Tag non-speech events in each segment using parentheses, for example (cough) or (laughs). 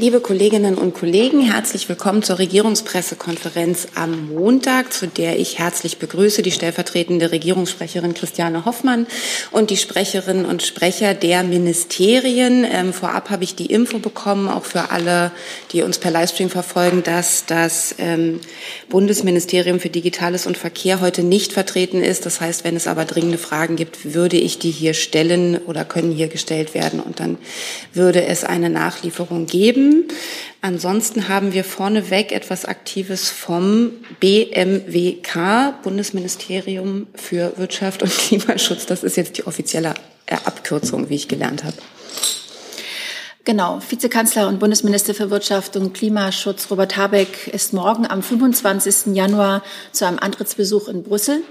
Liebe Kolleginnen und Kollegen, herzlich willkommen zur Regierungspressekonferenz am Montag, zu der ich herzlich begrüße die stellvertretende Regierungssprecherin Christiane Hoffmann und die Sprecherinnen und Sprecher der Ministerien. Ähm, vorab habe ich die Info bekommen, auch für alle, die uns per Livestream verfolgen, dass das ähm, Bundesministerium für Digitales und Verkehr heute nicht vertreten ist. Das heißt, wenn es aber dringende Fragen gibt, würde ich die hier stellen oder können hier gestellt werden und dann würde es eine Nachlieferung geben. Ansonsten haben wir vorneweg etwas Aktives vom BMWK, Bundesministerium für Wirtschaft und Klimaschutz. Das ist jetzt die offizielle äh, Abkürzung, wie ich gelernt habe. Genau, Vizekanzler und Bundesminister für Wirtschaft und Klimaschutz Robert Habeck ist morgen am 25. Januar zu einem Antrittsbesuch in Brüssel.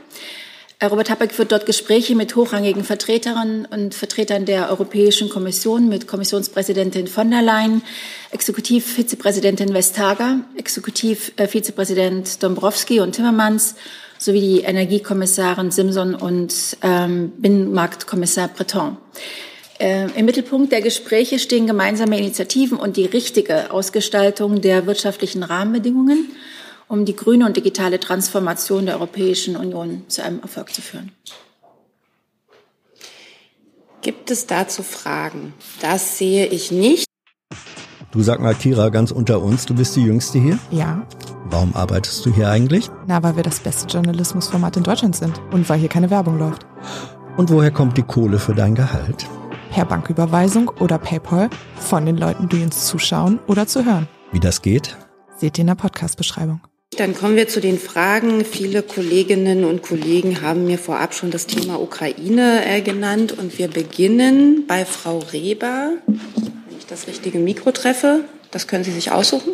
Robert Habeck wird dort Gespräche mit hochrangigen Vertreterinnen und Vertretern der Europäischen Kommission, mit Kommissionspräsidentin von der Leyen, Exekutivvizepräsidentin Vestager, Exekutivvizepräsident Dombrovski und Timmermans sowie die Energiekommissarin Simson und ähm, Binnenmarktkommissar Breton. Äh, Im Mittelpunkt der Gespräche stehen gemeinsame Initiativen und die richtige Ausgestaltung der wirtschaftlichen Rahmenbedingungen um die grüne und digitale Transformation der Europäischen Union zu einem Erfolg zu führen. Gibt es dazu Fragen? Das sehe ich nicht. Du sag mal, Kira, ganz unter uns, du bist die Jüngste hier? Ja. Warum arbeitest du hier eigentlich? Na, weil wir das beste Journalismusformat in Deutschland sind und weil hier keine Werbung läuft. Und woher kommt die Kohle für dein Gehalt? Per Banküberweisung oder PayPal von den Leuten, die uns zuschauen oder zu hören. Wie das geht? Seht ihr in der Podcast-Beschreibung. Dann kommen wir zu den Fragen. Viele Kolleginnen und Kollegen haben mir vorab schon das Thema Ukraine äh, genannt und wir beginnen bei Frau Reber. Wenn ich das richtige Mikro treffe, das können Sie sich aussuchen.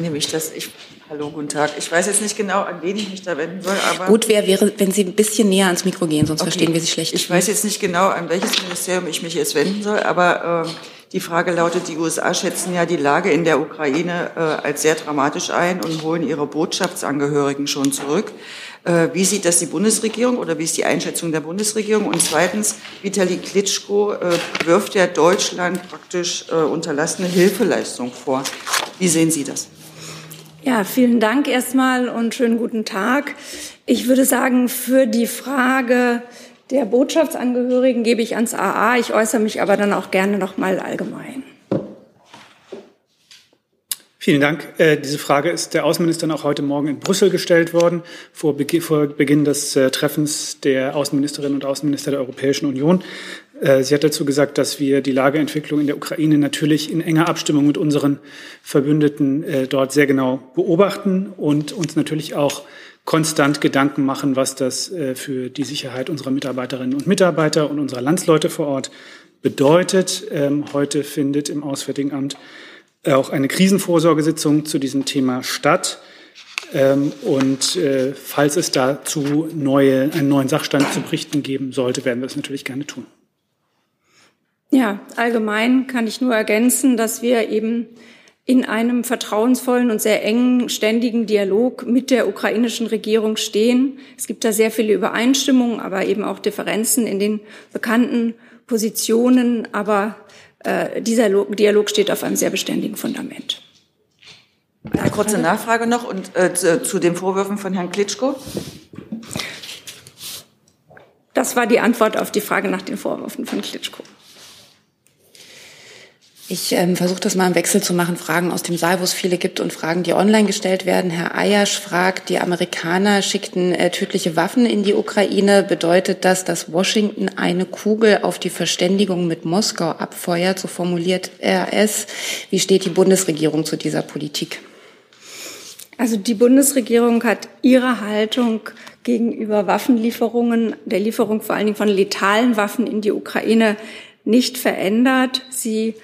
Nehme ich das. Ich, hallo, guten Tag. Ich weiß jetzt nicht genau, an wen ich mich da wenden soll, aber. Gut wäre, wäre, wenn Sie ein bisschen näher ans Mikro gehen, sonst okay. verstehen wir Sie schlecht. Ich weiß jetzt nicht genau, an welches Ministerium ich mich jetzt wenden soll, aber äh, die Frage lautet, die USA schätzen ja die Lage in der Ukraine äh, als sehr dramatisch ein und holen ihre Botschaftsangehörigen schon zurück. Äh, wie sieht das die Bundesregierung oder wie ist die Einschätzung der Bundesregierung? Und zweitens, Vitali Klitschko äh, wirft ja Deutschland praktisch äh, unterlassene Hilfeleistung vor. Wie sehen Sie das? Ja, vielen Dank erstmal und schönen guten Tag. Ich würde sagen, für die Frage, der Botschaftsangehörigen gebe ich ans AA. Ich äußere mich aber dann auch gerne noch mal allgemein. Vielen Dank. Äh, diese Frage ist der Außenministerin auch heute Morgen in Brüssel gestellt worden, vor, Be vor Beginn des äh, Treffens der Außenministerinnen und Außenminister der Europäischen Union. Äh, sie hat dazu gesagt, dass wir die Lageentwicklung in der Ukraine natürlich in enger Abstimmung mit unseren Verbündeten äh, dort sehr genau beobachten und uns natürlich auch konstant Gedanken machen, was das äh, für die Sicherheit unserer Mitarbeiterinnen und Mitarbeiter und unserer Landsleute vor Ort bedeutet. Ähm, heute findet im Auswärtigen Amt auch eine Krisenvorsorgesitzung zu diesem Thema statt. Ähm, und äh, falls es dazu neue, einen neuen Sachstand zu berichten geben sollte, werden wir es natürlich gerne tun. Ja, allgemein kann ich nur ergänzen, dass wir eben in einem vertrauensvollen und sehr engen, ständigen Dialog mit der ukrainischen Regierung stehen. Es gibt da sehr viele Übereinstimmungen, aber eben auch Differenzen in den bekannten Positionen. Aber äh, dieser Dialog steht auf einem sehr beständigen Fundament. Eine kurze Nachfrage noch und äh, zu, zu den Vorwürfen von Herrn Klitschko. Das war die Antwort auf die Frage nach den Vorwürfen von Klitschko. Ich ähm, versuche das mal im Wechsel zu machen, Fragen aus dem Saal, wo es viele gibt und Fragen, die online gestellt werden. Herr Ayasch fragt, die Amerikaner schickten äh, tödliche Waffen in die Ukraine. Bedeutet das, dass Washington eine Kugel auf die Verständigung mit Moskau abfeuert? So formuliert er es. Wie steht die Bundesregierung zu dieser Politik? Also die Bundesregierung hat ihre Haltung gegenüber Waffenlieferungen, der Lieferung vor allen Dingen von letalen Waffen in die Ukraine nicht verändert. Sie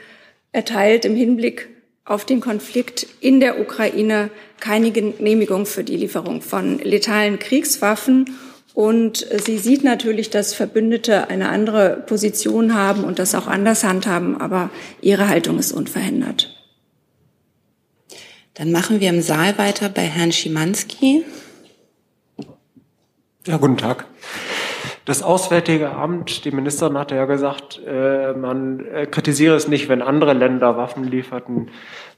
erteilt im Hinblick auf den Konflikt in der Ukraine keine Genehmigung für die Lieferung von letalen Kriegswaffen. Und sie sieht natürlich, dass Verbündete eine andere Position haben und das auch anders handhaben, aber ihre Haltung ist unverändert. Dann machen wir im Saal weiter bei Herrn Schimanski. Ja, guten Tag. Das Auswärtige Amt, die Ministerin hatte ja gesagt, äh, man äh, kritisiere es nicht, wenn andere Länder Waffen lieferten.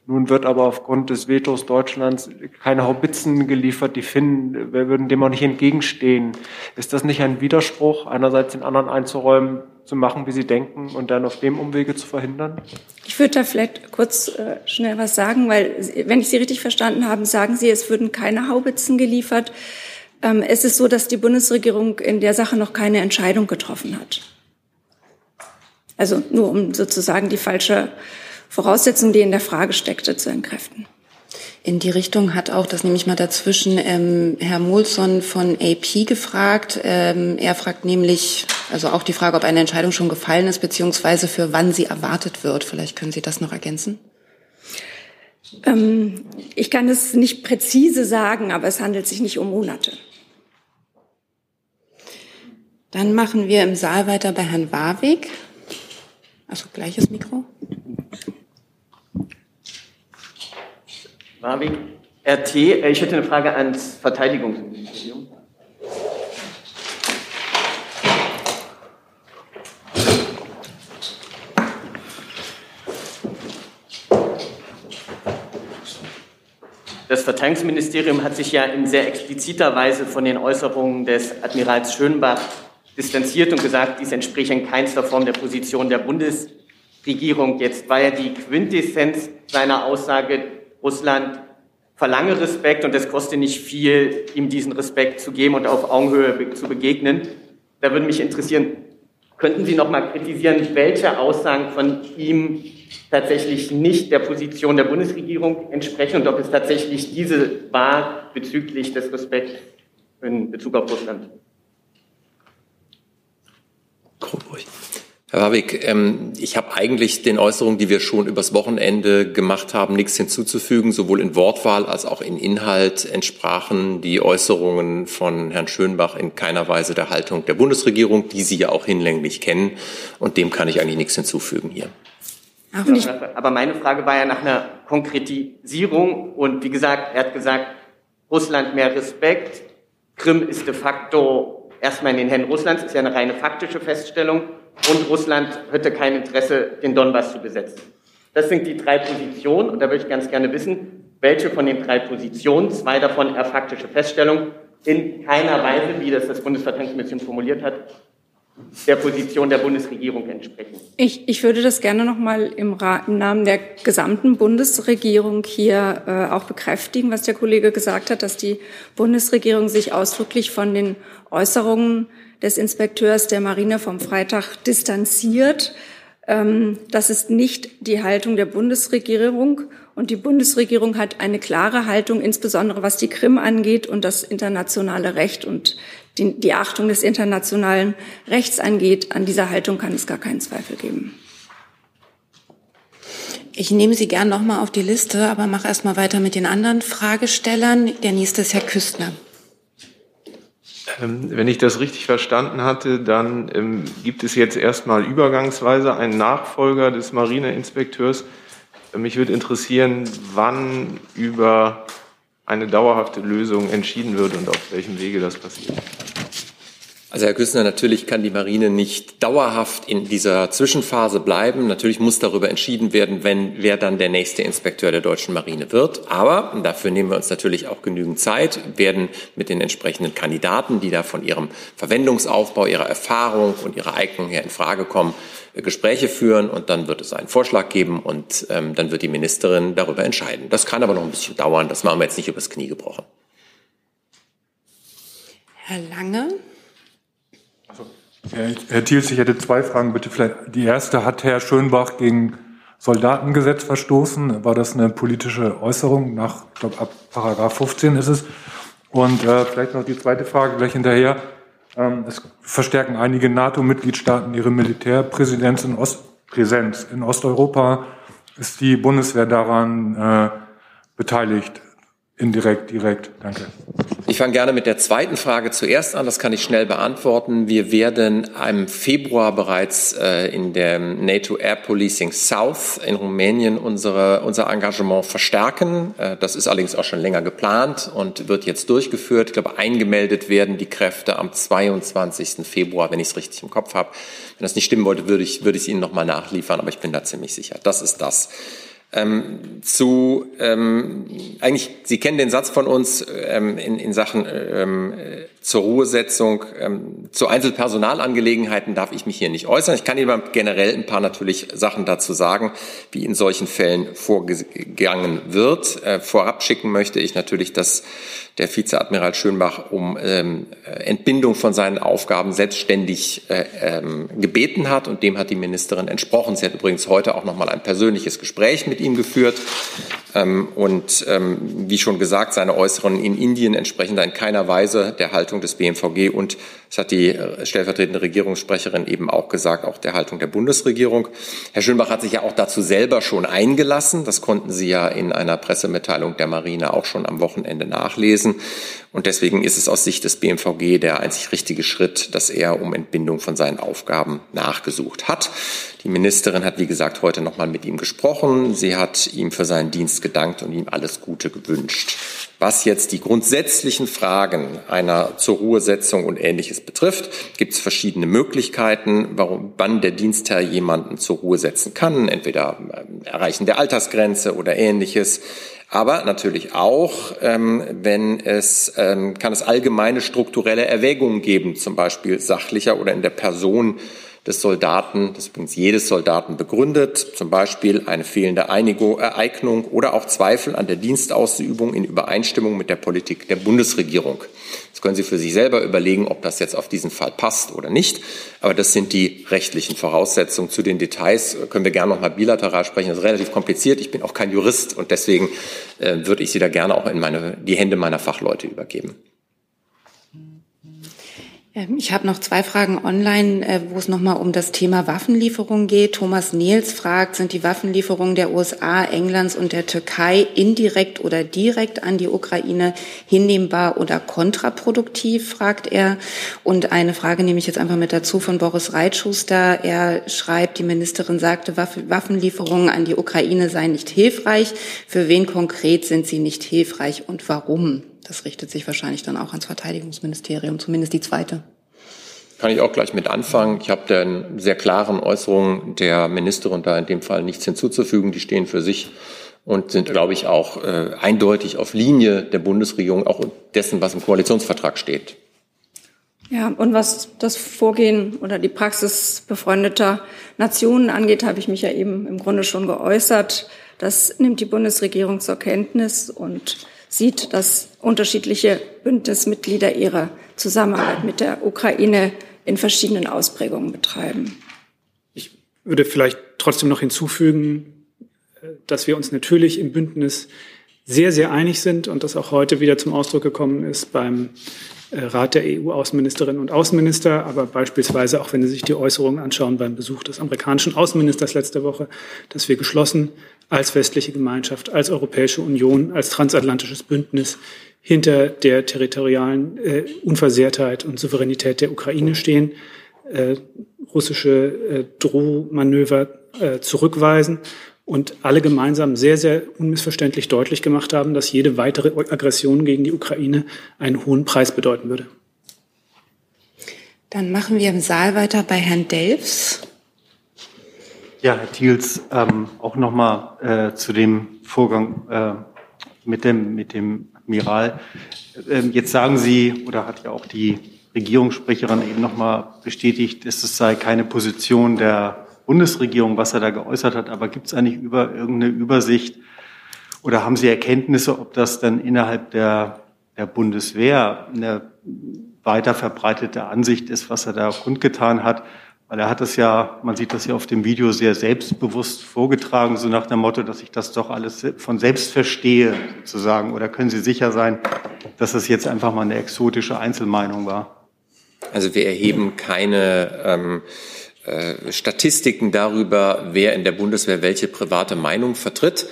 Nun wird aber aufgrund des Vetos Deutschlands keine Haubitzen geliefert. Die Finnen wir würden dem auch nicht entgegenstehen. Ist das nicht ein Widerspruch, einerseits den anderen einzuräumen, zu machen, wie sie denken und dann auf dem Umwege zu verhindern? Ich würde da vielleicht kurz äh, schnell was sagen, weil wenn ich Sie richtig verstanden habe, sagen Sie, es würden keine Haubitzen geliefert. Ähm, es ist so, dass die Bundesregierung in der Sache noch keine Entscheidung getroffen hat. Also nur um sozusagen die falsche Voraussetzung, die in der Frage steckte, zu entkräften. In die Richtung hat auch, das nehme ich mal dazwischen, ähm, Herr Molson von AP gefragt. Ähm, er fragt nämlich, also auch die Frage, ob eine Entscheidung schon gefallen ist, beziehungsweise für wann sie erwartet wird. Vielleicht können Sie das noch ergänzen. Ähm, ich kann es nicht präzise sagen, aber es handelt sich nicht um Monate. Dann machen wir im Saal weiter bei Herrn Warwick. Also gleiches Mikro. Warwick, RT. Äh, ich hätte eine Frage ans Verteidigungsministerium. Verteidigungsministerium hat sich ja in sehr expliziter Weise von den Äußerungen des Admirals Schönbach distanziert und gesagt, dies entspricht in keinster Form der Position der Bundesregierung. Jetzt war ja die Quintessenz seiner Aussage, Russland verlange Respekt und es koste nicht viel, ihm diesen Respekt zu geben und auf Augenhöhe zu begegnen. Da würde mich interessieren, könnten Sie noch mal kritisieren, welche Aussagen von ihm tatsächlich nicht der Position der Bundesregierung entsprechen und ob es tatsächlich diese war bezüglich des Respekts in Bezug auf Russland? Herr Warwick, ähm, ich habe eigentlich den Äußerungen, die wir schon übers Wochenende gemacht haben, nichts hinzuzufügen. Sowohl in Wortwahl als auch in Inhalt entsprachen die Äußerungen von Herrn Schönbach in keiner Weise der Haltung der Bundesregierung, die Sie ja auch hinlänglich kennen. Und dem kann ich eigentlich nichts hinzufügen hier. Aber meine Frage war ja nach einer Konkretisierung. Und wie gesagt, er hat gesagt, Russland mehr Respekt. Krim ist de facto erstmal in den Händen Russlands, ist ja eine reine faktische Feststellung und Russland hätte kein Interesse, den Donbass zu besetzen. Das sind die drei Positionen und da würde ich ganz gerne wissen, welche von den drei Positionen, zwei davon eher faktische Feststellung, in keiner Weise, wie das das Bundesverteidigungsministerium formuliert hat, der Position der Bundesregierung entsprechen. Ich, ich würde das gerne noch mal im, im Namen der gesamten Bundesregierung hier äh, auch bekräftigen, was der Kollege gesagt hat, dass die Bundesregierung sich ausdrücklich von den Äußerungen des Inspekteurs der Marine vom Freitag distanziert. Ähm, das ist nicht die Haltung der Bundesregierung. Und die Bundesregierung hat eine klare Haltung, insbesondere was die Krim angeht und das internationale Recht und die, die Achtung des internationalen Rechts angeht. An dieser Haltung kann es gar keinen Zweifel geben. Ich nehme Sie gern noch mal auf die Liste, aber mache erst mal weiter mit den anderen Fragestellern. Der nächste ist Herr Küstner. Ähm, wenn ich das richtig verstanden hatte, dann ähm, gibt es jetzt erstmal übergangsweise einen Nachfolger des Marineinspekteurs. Mich würde interessieren, wann über eine dauerhafte Lösung entschieden wird und auf welchem Wege das passiert. Also Herr Küssner, natürlich kann die Marine nicht dauerhaft in dieser Zwischenphase bleiben. Natürlich muss darüber entschieden werden, wenn, wer dann der nächste Inspekteur der deutschen Marine wird. Aber dafür nehmen wir uns natürlich auch genügend Zeit, werden mit den entsprechenden Kandidaten, die da von ihrem Verwendungsaufbau, ihrer Erfahrung und ihrer Eignung her in Frage kommen, Gespräche führen und dann wird es einen Vorschlag geben und ähm, dann wird die Ministerin darüber entscheiden. Das kann aber noch ein bisschen dauern. Das machen wir jetzt nicht übers Knie gebrochen. Herr Lange. Herr Thiels, ich hätte zwei Fragen, bitte. Vielleicht die erste, hat Herr Schönbach gegen Soldatengesetz verstoßen? War das eine politische Äußerung nach, ich glaube, ab Paragraph 15 ist es? Und äh, vielleicht noch die zweite Frage gleich hinterher. Ähm, es verstärken einige NATO-Mitgliedstaaten ihre Militärpräsenz in, Ost in Osteuropa. Ist die Bundeswehr daran äh, beteiligt? Indirekt, direkt? Danke. Ich fange gerne mit der zweiten Frage zuerst an. Das kann ich schnell beantworten. Wir werden im Februar bereits äh, in dem NATO Air Policing South in Rumänien unsere, unser Engagement verstärken. Äh, das ist allerdings auch schon länger geplant und wird jetzt durchgeführt. Ich glaube, eingemeldet werden die Kräfte am 22. Februar, wenn ich es richtig im Kopf habe. Wenn das nicht stimmen wollte, würde ich, würde ich es Ihnen nochmal nachliefern, aber ich bin da ziemlich sicher. Das ist das. Ähm, zu ähm, eigentlich, Sie kennen den Satz von uns ähm, in, in Sachen ähm, zur Ruhesetzung. Ähm, zu Einzelpersonalangelegenheiten darf ich mich hier nicht äußern. Ich kann Ihnen generell ein paar natürlich Sachen dazu sagen, wie in solchen Fällen vorgegangen wird. Äh, vorab schicken möchte ich natürlich, dass der Vizeadmiral Schönbach um ähm, Entbindung von seinen Aufgaben selbstständig äh, ähm, gebeten hat und dem hat die Ministerin entsprochen. Sie hat übrigens heute auch noch mal ein persönliches Gespräch mit ihm geführt ähm, und ähm, wie schon gesagt, seine Äußerungen in Indien entsprechen da in keiner Weise der Haltung des BMVG und das hat die äh, stellvertretende Regierungssprecherin eben auch gesagt, auch der Haltung der Bundesregierung. Herr Schönbach hat sich ja auch dazu selber schon eingelassen. Das konnten Sie ja in einer Pressemitteilung der Marine auch schon am Wochenende nachlesen. Und deswegen ist es aus Sicht des BMVG der einzig richtige Schritt, dass er um Entbindung von seinen Aufgaben nachgesucht hat. Die Ministerin hat, wie gesagt, heute nochmal mit ihm gesprochen. Sie hat ihm für seinen Dienst gedankt und ihm alles Gute gewünscht. Was jetzt die grundsätzlichen Fragen einer zur Ruhesetzung und Ähnliches betrifft, gibt es verschiedene Möglichkeiten, warum, wann der Dienstherr jemanden zur Ruhe setzen kann. Entweder ähm, Erreichen der Altersgrenze oder Ähnliches aber natürlich auch, ähm, wenn es ähm, kann es allgemeine strukturelle Erwägungen geben, zum Beispiel sachlicher oder in der Person des Soldaten, das übrigens jedes Soldaten begründet, zum Beispiel eine fehlende Einigung, Ereignung oder auch Zweifel an der Dienstausübung in Übereinstimmung mit der Politik der Bundesregierung. Das können Sie für sich selber überlegen, ob das jetzt auf diesen Fall passt oder nicht. Aber das sind die rechtlichen Voraussetzungen. Zu den Details können wir gerne noch mal bilateral sprechen. Das ist relativ kompliziert. Ich bin auch kein Jurist und deswegen äh, würde ich Sie da gerne auch in meine, die Hände meiner Fachleute übergeben. Ähm, ich habe noch zwei Fragen online, äh, wo es nochmal um das Thema Waffenlieferung geht. Thomas Niels fragt, sind die Waffenlieferungen der USA, Englands und der Türkei indirekt oder direkt an die Ukraine hinnehmbar oder kontraproduktiv, fragt er. Und eine Frage nehme ich jetzt einfach mit dazu von Boris Reitschuster. Er schreibt, die Ministerin sagte, Waffenlieferungen an die Ukraine seien nicht hilfreich. Für wen konkret sind sie nicht hilfreich und warum? Das richtet sich wahrscheinlich dann auch ans Verteidigungsministerium, zumindest die zweite. Kann ich auch gleich mit anfangen. Ich habe den sehr klaren Äußerungen der Ministerin da in dem Fall nichts hinzuzufügen. Die stehen für sich und sind, glaube ich, auch äh, eindeutig auf Linie der Bundesregierung, auch dessen, was im Koalitionsvertrag steht. Ja, und was das Vorgehen oder die Praxis befreundeter Nationen angeht, habe ich mich ja eben im Grunde schon geäußert. Das nimmt die Bundesregierung zur Kenntnis und sieht, dass unterschiedliche Bündnismitglieder ihre Zusammenarbeit mit der Ukraine in verschiedenen Ausprägungen betreiben. Ich würde vielleicht trotzdem noch hinzufügen, dass wir uns natürlich im Bündnis sehr, sehr einig sind und das auch heute wieder zum Ausdruck gekommen ist beim äh, Rat der EU-Außenministerinnen und Außenminister, aber beispielsweise auch wenn Sie sich die Äußerungen anschauen beim Besuch des amerikanischen Außenministers letzte Woche, dass wir geschlossen als westliche Gemeinschaft, als Europäische Union, als transatlantisches Bündnis hinter der territorialen äh, Unversehrtheit und Souveränität der Ukraine stehen, äh, russische äh, Drohmanöver äh, zurückweisen und alle gemeinsam sehr, sehr unmissverständlich deutlich gemacht haben, dass jede weitere Aggression gegen die Ukraine einen hohen Preis bedeuten würde. Dann machen wir im Saal weiter bei Herrn Delfs. Ja, Herr Thiels, ähm, auch nochmal äh, zu dem Vorgang äh, mit, dem, mit dem Admiral. Ähm, jetzt sagen Sie, oder hat ja auch die Regierungssprecherin eben nochmal bestätigt, es sei keine Position der Bundesregierung, was er da geäußert hat, aber gibt es eigentlich über irgendeine Übersicht oder haben Sie Erkenntnisse, ob das dann innerhalb der, der Bundeswehr eine weiter verbreitete Ansicht ist, was er da kundgetan hat? Weil er hat es ja, man sieht das ja auf dem Video sehr selbstbewusst vorgetragen, so nach dem Motto, dass ich das doch alles von selbst verstehe, sozusagen. Oder können Sie sicher sein, dass es jetzt einfach mal eine exotische Einzelmeinung war? Also wir erheben keine ähm, äh, Statistiken darüber, wer in der Bundeswehr welche private Meinung vertritt.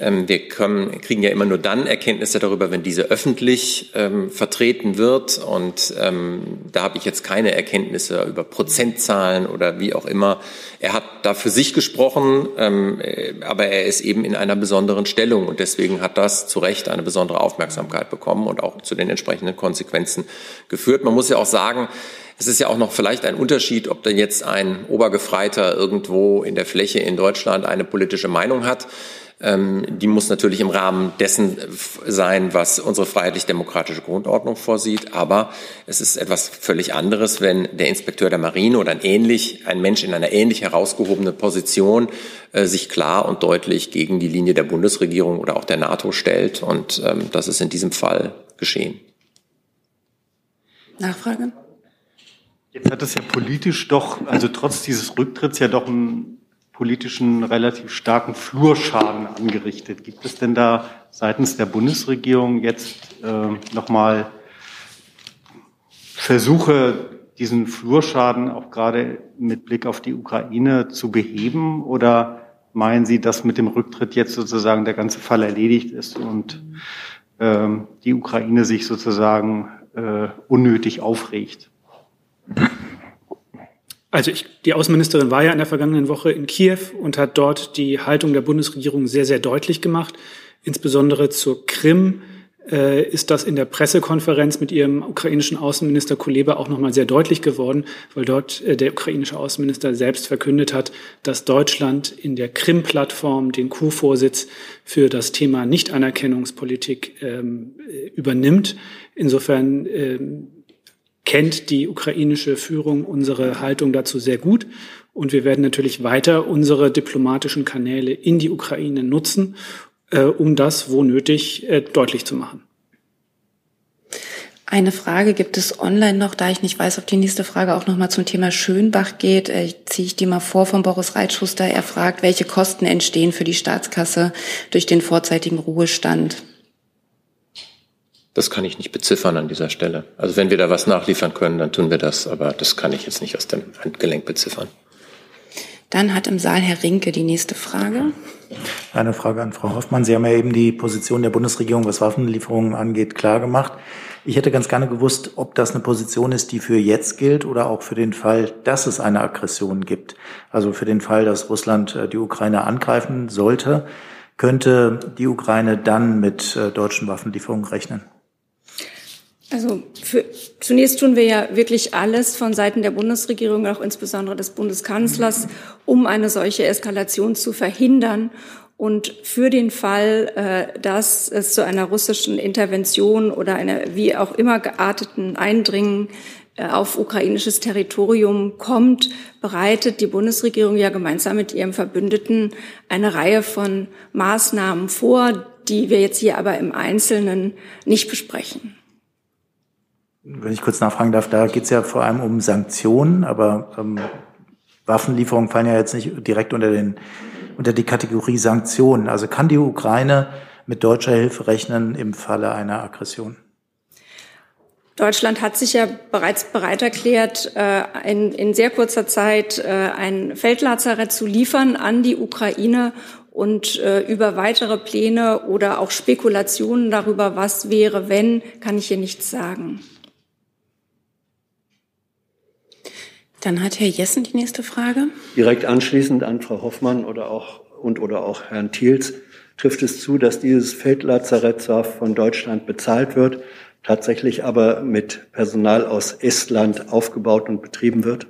Ähm, wir können, kriegen ja immer nur dann Erkenntnisse darüber, wenn diese öffentlich ähm, vertreten wird. Und ähm, da habe ich jetzt keine Erkenntnisse über Prozentzahlen oder wie auch immer. Er hat da für sich gesprochen, ähm, äh, aber er ist eben in einer besonderen Stellung und deswegen hat das zu Recht eine besondere Aufmerksamkeit bekommen und auch zu den entsprechenden Konsequenzen geführt. Man muss ja auch sagen, es ist ja auch noch vielleicht ein Unterschied, ob denn jetzt ein Obergefreiter irgendwo in der Fläche in Deutschland eine politische Meinung hat. Ähm, die muss natürlich im Rahmen dessen sein, was unsere freiheitlich-demokratische Grundordnung vorsieht. Aber es ist etwas völlig anderes, wenn der Inspekteur der Marine oder ein ähnlich, ein Mensch in einer ähnlich herausgehobenen Position äh, sich klar und deutlich gegen die Linie der Bundesregierung oder auch der NATO stellt. Und ähm, das ist in diesem Fall geschehen. Nachfrage? Jetzt hat es ja politisch doch, also trotz dieses Rücktritts ja doch einen politischen relativ starken Flurschaden angerichtet. Gibt es denn da seitens der Bundesregierung jetzt äh, nochmal Versuche, diesen Flurschaden auch gerade mit Blick auf die Ukraine zu beheben? Oder meinen Sie, dass mit dem Rücktritt jetzt sozusagen der ganze Fall erledigt ist und ähm, die Ukraine sich sozusagen äh, unnötig aufregt? Also ich, die Außenministerin war ja in der vergangenen Woche in Kiew und hat dort die Haltung der Bundesregierung sehr, sehr deutlich gemacht. Insbesondere zur Krim äh, ist das in der Pressekonferenz mit ihrem ukrainischen Außenminister Kuleba auch nochmal sehr deutlich geworden, weil dort äh, der ukrainische Außenminister selbst verkündet hat, dass Deutschland in der Krim-Plattform den Q-Vorsitz für das Thema Nichtanerkennungspolitik ähm, äh, übernimmt. Insofern ähm, kennt die ukrainische Führung unsere Haltung dazu sehr gut. Und wir werden natürlich weiter unsere diplomatischen Kanäle in die Ukraine nutzen, äh, um das, wo nötig, äh, deutlich zu machen. Eine Frage gibt es online noch, da ich nicht weiß, ob die nächste Frage auch nochmal zum Thema Schönbach geht. Äh, ziehe ich die mal vor von Boris Reitschuster. Er fragt, welche Kosten entstehen für die Staatskasse durch den vorzeitigen Ruhestand? Das kann ich nicht beziffern an dieser Stelle. Also wenn wir da was nachliefern können, dann tun wir das, aber das kann ich jetzt nicht aus dem Handgelenk beziffern. Dann hat im Saal Herr Rinke die nächste Frage. Eine Frage an Frau Hoffmann. Sie haben ja eben die Position der Bundesregierung, was Waffenlieferungen angeht, klar gemacht. Ich hätte ganz gerne gewusst, ob das eine Position ist, die für jetzt gilt oder auch für den Fall, dass es eine Aggression gibt. Also für den Fall, dass Russland äh, die Ukraine angreifen sollte, könnte die Ukraine dann mit äh, deutschen Waffenlieferungen rechnen? Also für, zunächst tun wir ja wirklich alles von Seiten der Bundesregierung, auch insbesondere des Bundeskanzlers, um eine solche Eskalation zu verhindern. Und für den Fall, äh, dass es zu einer russischen Intervention oder einer wie auch immer gearteten Eindringen äh, auf ukrainisches Territorium kommt, bereitet die Bundesregierung ja gemeinsam mit ihrem Verbündeten eine Reihe von Maßnahmen vor, die wir jetzt hier aber im Einzelnen nicht besprechen. Wenn ich kurz nachfragen darf, da geht es ja vor allem um Sanktionen, aber ähm, Waffenlieferungen fallen ja jetzt nicht direkt unter, den, unter die Kategorie Sanktionen. Also kann die Ukraine mit deutscher Hilfe rechnen im Falle einer Aggression? Deutschland hat sich ja bereits bereit erklärt, äh, in, in sehr kurzer Zeit äh, ein Feldlazarett zu liefern an die Ukraine und äh, über weitere Pläne oder auch Spekulationen darüber, was wäre, wenn, kann ich hier nichts sagen. Dann hat Herr Jessen die nächste Frage. Direkt anschließend an Frau Hoffmann oder auch, und oder auch Herrn Thiels. Trifft es zu, dass dieses Feldlazarett zwar von Deutschland bezahlt wird, tatsächlich aber mit Personal aus Estland aufgebaut und betrieben wird?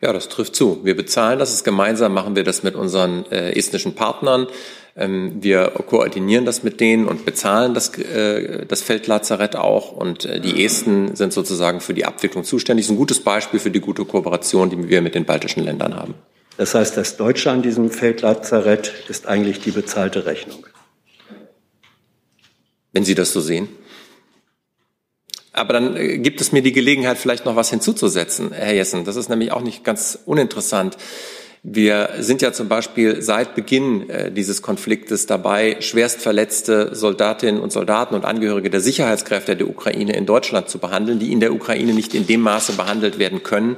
Ja, das trifft zu. Wir bezahlen das, ist gemeinsam machen wir das mit unseren äh, estnischen Partnern. Ähm, wir koordinieren das mit denen und bezahlen das, äh, das Feldlazarett auch. Und äh, die Esten sind sozusagen für die Abwicklung zuständig. Das ist ein gutes Beispiel für die gute Kooperation, die wir mit den baltischen Ländern haben. Das heißt, das Deutsche an diesem Feldlazarett ist eigentlich die bezahlte Rechnung. Wenn Sie das so sehen. Aber dann äh, gibt es mir die Gelegenheit, vielleicht noch was hinzuzusetzen, Herr Jessen. Das ist nämlich auch nicht ganz uninteressant. Wir sind ja zum Beispiel seit Beginn äh, dieses Konfliktes dabei, schwerstverletzte Soldatinnen und Soldaten und Angehörige der Sicherheitskräfte der Ukraine in Deutschland zu behandeln, die in der Ukraine nicht in dem Maße behandelt werden können,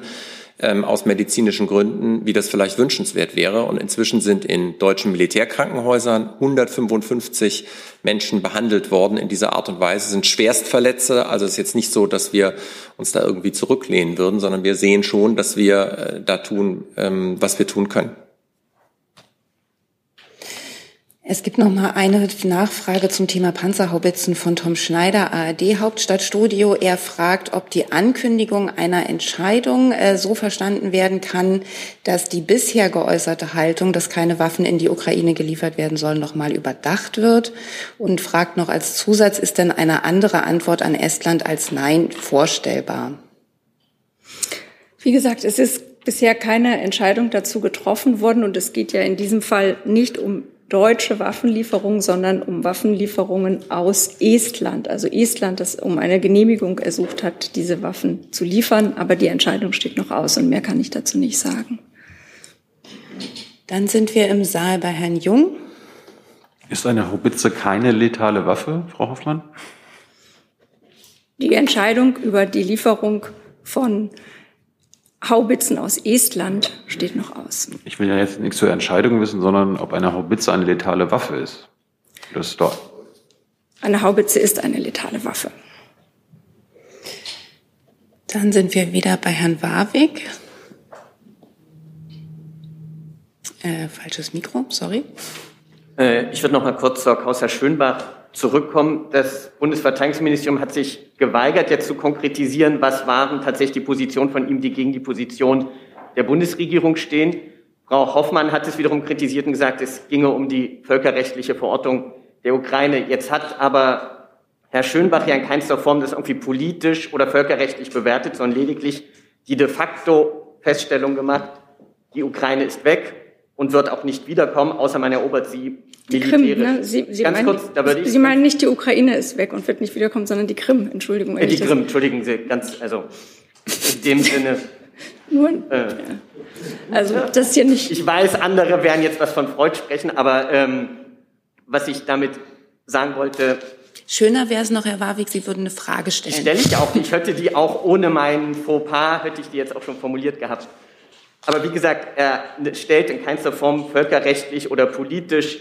ähm, aus medizinischen Gründen, wie das vielleicht wünschenswert wäre. Und inzwischen sind in deutschen Militärkrankenhäusern 155 Menschen behandelt worden in dieser Art und Weise, sind Schwerstverletze. Also es ist jetzt nicht so, dass wir uns da irgendwie zurücklehnen würden, sondern wir sehen schon, dass wir äh, da tun, ähm, was wir tun können. Es gibt noch mal eine Nachfrage zum Thema Panzerhaubitzen von Tom Schneider, ARD Hauptstadtstudio. Er fragt, ob die Ankündigung einer Entscheidung äh, so verstanden werden kann, dass die bisher geäußerte Haltung, dass keine Waffen in die Ukraine geliefert werden sollen, noch mal überdacht wird und fragt noch als Zusatz, ist denn eine andere Antwort an Estland als Nein vorstellbar? Wie gesagt, es ist bisher keine Entscheidung dazu getroffen worden und es geht ja in diesem Fall nicht um deutsche Waffenlieferungen, sondern um Waffenlieferungen aus Estland. Also Estland, das um eine Genehmigung ersucht hat, diese Waffen zu liefern. Aber die Entscheidung steht noch aus und mehr kann ich dazu nicht sagen. Dann sind wir im Saal bei Herrn Jung. Ist eine Haubitze keine letale Waffe, Frau Hoffmann? Die Entscheidung über die Lieferung von Haubitzen aus Estland steht noch aus. Ich will ja jetzt nichts zur Entscheidung wissen, sondern ob eine Haubitze eine letale Waffe ist. Das ist doch. Eine Haubitze ist eine letale Waffe. Dann sind wir wieder bei Herrn Warwick. Äh, falsches Mikro, sorry. Äh, ich würde noch mal kurz zur Causa Schönbach zurückkommen. Das Bundesverteidigungsministerium hat sich geweigert, jetzt zu konkretisieren, was waren tatsächlich die Positionen von ihm, die gegen die Position der Bundesregierung stehen. Frau Hoffmann hat es wiederum kritisiert und gesagt, es ginge um die völkerrechtliche Verortung der Ukraine. Jetzt hat aber Herr Schönbach ja in keinster Form das irgendwie politisch oder völkerrechtlich bewertet, sondern lediglich die de facto Feststellung gemacht, die Ukraine ist weg und wird auch nicht wiederkommen, außer man erobert sie die Krim, ne? Sie, Sie, Ganz meinen, kurz, da würde ich, Sie meinen nicht, die Ukraine ist weg und wird nicht wiederkommen, sondern die Krim, Entschuldigung. Äh, die Krim, entschuldigen Sie, ganz, also in dem Sinne. (laughs) Nur, äh, also das ist hier nicht... Ich weiß, andere werden jetzt was von Freud sprechen, aber ähm, was ich damit sagen wollte... Schöner wäre es noch, Herr Warwick, Sie würden eine Frage stellen. Die stelle ich auch. Ich hätte die auch ohne meinen Fauxpas, hätte ich die jetzt auch schon formuliert gehabt. Aber wie gesagt, er stellt in keinster Form völkerrechtlich oder politisch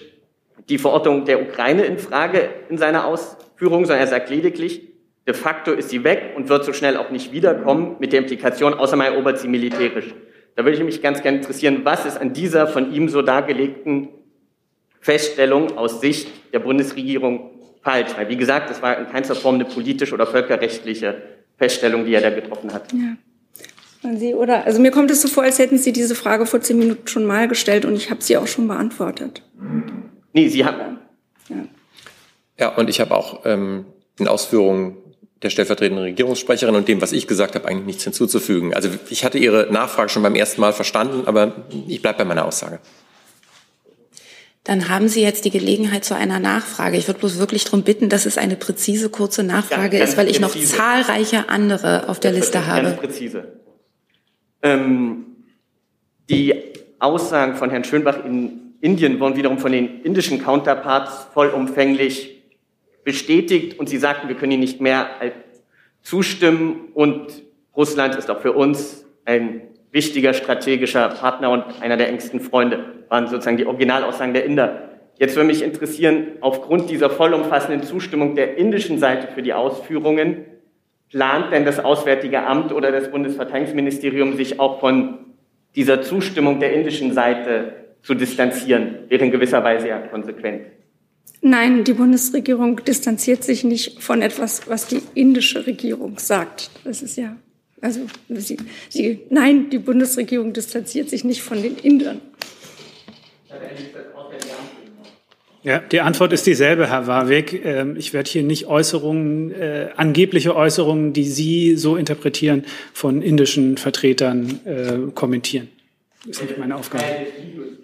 die Verortung der Ukraine in Frage in seiner Ausführung, sondern er sagt lediglich, de facto ist sie weg und wird so schnell auch nicht wiederkommen, mit der Implikation, außer man erobert sie militärisch. Da würde ich mich ganz gerne interessieren, was ist an dieser von ihm so dargelegten Feststellung aus Sicht der Bundesregierung falsch? Weil, wie gesagt, es war in keinster Form eine politische oder völkerrechtliche Feststellung, die er da getroffen hat. Ja. Sie, oder? Also mir kommt es so vor, als hätten Sie diese Frage vor zehn Minuten schon mal gestellt und ich habe sie auch schon beantwortet. Nee, Sie haben. Ja, ja und ich habe auch ähm, in Ausführungen der stellvertretenden Regierungssprecherin und dem, was ich gesagt habe, eigentlich nichts hinzuzufügen. Also ich hatte Ihre Nachfrage schon beim ersten Mal verstanden, aber ich bleibe bei meiner Aussage. Dann haben Sie jetzt die Gelegenheit zu einer Nachfrage. Ich würde bloß wirklich darum bitten, dass es eine präzise, kurze Nachfrage ja, ist, weil ich präzise. noch zahlreiche andere auf der Liste habe. Ganz präzise. Ähm, die Aussagen von Herrn Schönbach in Indien wurden wiederum von den indischen Counterparts vollumfänglich bestätigt und sie sagten, wir können ihnen nicht mehr zustimmen und Russland ist auch für uns ein wichtiger strategischer Partner und einer der engsten Freunde, waren sozusagen die Originalaussagen der Inder. Jetzt würde mich interessieren, aufgrund dieser vollumfassenden Zustimmung der indischen Seite für die Ausführungen, Plant denn das Auswärtige Amt oder das Bundesverteidigungsministerium sich auch von dieser Zustimmung der indischen Seite zu distanzieren? Wäre in gewisser Weise ja konsequent. Nein, die Bundesregierung distanziert sich nicht von etwas, was die indische Regierung sagt. Das ist ja, also sie, sie, nein, die Bundesregierung distanziert sich nicht von den Indern. Ja, die Antwort ist dieselbe, Herr Warwick. Ähm, ich werde hier nicht Äußerungen, äh, angebliche Äußerungen, die Sie so interpretieren, von indischen Vertretern äh, kommentieren. Das ist nicht meine Aufgabe.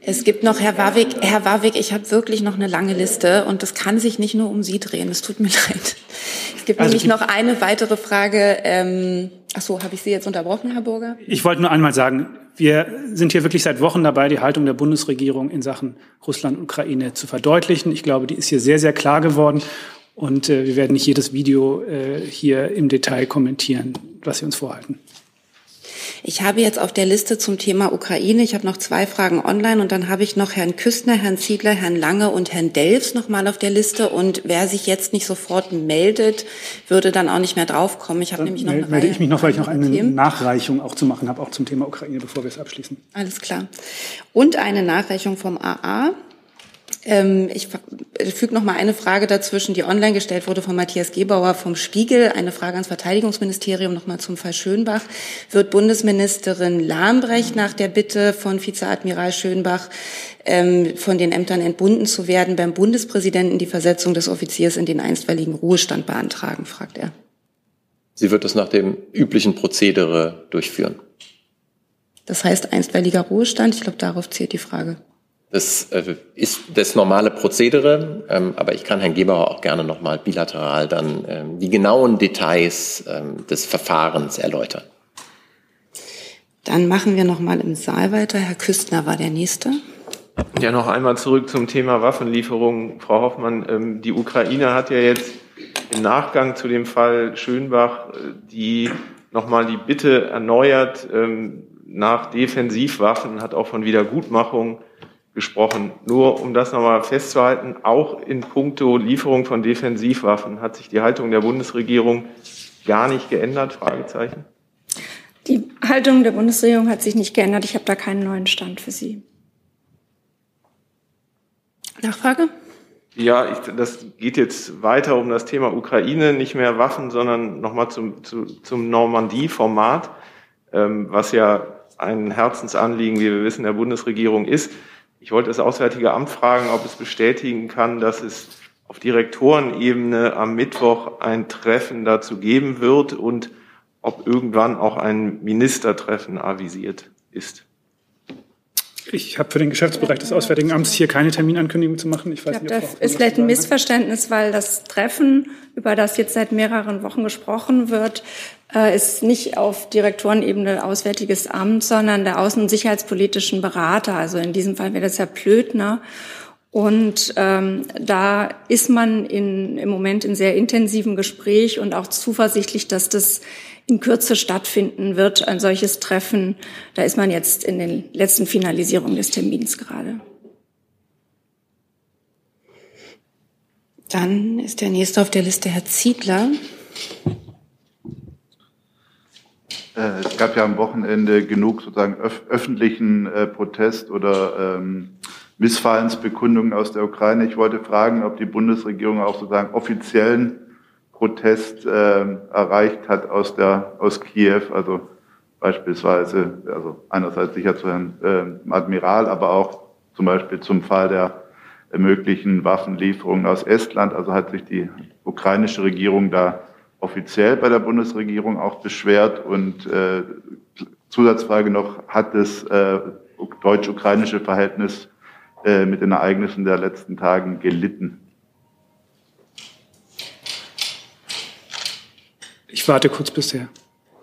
Es gibt noch, Herr Warwick, Herr Warwick, ich habe wirklich noch eine lange Liste und das kann sich nicht nur um Sie drehen. Es tut mir (laughs) leid. Es gibt also nämlich noch eine weitere Frage. Ähm, ach so, habe ich Sie jetzt unterbrochen, Herr Burger? Ich wollte nur einmal sagen, wir sind hier wirklich seit Wochen dabei, die Haltung der Bundesregierung in Sachen Russland und Ukraine zu verdeutlichen. Ich glaube, die ist hier sehr, sehr klar geworden. Und äh, wir werden nicht jedes Video äh, hier im Detail kommentieren, was Sie uns vorhalten. Ich habe jetzt auf der Liste zum Thema Ukraine, ich habe noch zwei Fragen online und dann habe ich noch Herrn Küstner, Herrn Ziegler, Herrn Lange und Herrn Delfs noch mal auf der Liste. Und wer sich jetzt nicht sofort meldet, würde dann auch nicht mehr draufkommen. Ich habe dann nämlich noch eine melde ich mich noch, weil ich noch eine Themen. Nachreichung auch zu machen habe, auch zum Thema Ukraine, bevor wir es abschließen. Alles klar. Und eine Nachreichung vom AA. Ähm, ich füge noch mal eine Frage dazwischen, die online gestellt wurde von Matthias Gebauer vom Spiegel. Eine Frage ans Verteidigungsministerium noch mal zum Fall Schönbach. Wird Bundesministerin Lahmbrecht nach der Bitte von Vizeadmiral Schönbach ähm, von den Ämtern entbunden zu werden, beim Bundespräsidenten die Versetzung des Offiziers in den einstweiligen Ruhestand beantragen, fragt er. Sie wird das nach dem üblichen Prozedere durchführen. Das heißt einstweiliger Ruhestand. Ich glaube, darauf zählt die Frage. Das äh, ist das normale Prozedere, ähm, aber ich kann Herrn Gebauer auch gerne nochmal bilateral dann ähm, die genauen Details ähm, des Verfahrens erläutern. Dann machen wir nochmal im Saal weiter. Herr Küstner war der Nächste. Ja, noch einmal zurück zum Thema Waffenlieferungen. Frau Hoffmann, die Ukraine hat ja jetzt im Nachgang zu dem Fall Schönbach äh, die nochmal die Bitte erneuert nach Defensivwaffen, hat auch von Wiedergutmachung gesprochen. Nur um das nochmal festzuhalten, auch in puncto Lieferung von Defensivwaffen hat sich die Haltung der Bundesregierung gar nicht geändert? Fragezeichen. Die Haltung der Bundesregierung hat sich nicht geändert. Ich habe da keinen neuen Stand für Sie. Nachfrage? Ja, ich, das geht jetzt weiter um das Thema Ukraine, nicht mehr Waffen, sondern nochmal zum, zu, zum Normandie-Format, ähm, was ja ein Herzensanliegen, wie wir wissen, der Bundesregierung ist. Ich wollte das Auswärtige Amt fragen, ob es bestätigen kann, dass es auf Direktorenebene am Mittwoch ein Treffen dazu geben wird und ob irgendwann auch ein Ministertreffen avisiert ist. Ich habe für den Geschäftsbereich des Auswärtigen Amts hier keine Terminankündigung zu machen. Ich weiß ich nicht, das ist vielleicht ein Missverständnis, weil das Treffen, über das jetzt seit mehreren Wochen gesprochen wird, äh, ist nicht auf Direktorenebene Auswärtiges Amt, sondern der außen- und sicherheitspolitischen Berater. Also in diesem Fall wäre das Herr Plötner. Und ähm, da ist man in, im Moment in sehr intensivem Gespräch und auch zuversichtlich, dass das in Kürze stattfinden wird, ein solches Treffen. Da ist man jetzt in den letzten Finalisierungen des Termins gerade. Dann ist der nächste auf der Liste Herr Ziedler. Äh, es gab ja am Wochenende genug sozusagen öf öffentlichen äh, Protest oder ähm, Missfallensbekundungen aus der Ukraine. Ich wollte fragen, ob die Bundesregierung auch sozusagen offiziellen Protest äh, erreicht hat aus der aus Kiew, also beispielsweise, also einerseits sicher zu Herrn äh, Admiral, aber auch zum Beispiel zum Fall der möglichen Waffenlieferungen aus Estland. Also hat sich die ukrainische Regierung da offiziell bei der Bundesregierung auch beschwert. Und äh, Zusatzfrage noch, hat das äh, deutsch-ukrainische Verhältnis äh, mit den Ereignissen der letzten Tagen gelitten? Ich warte kurz, bis der,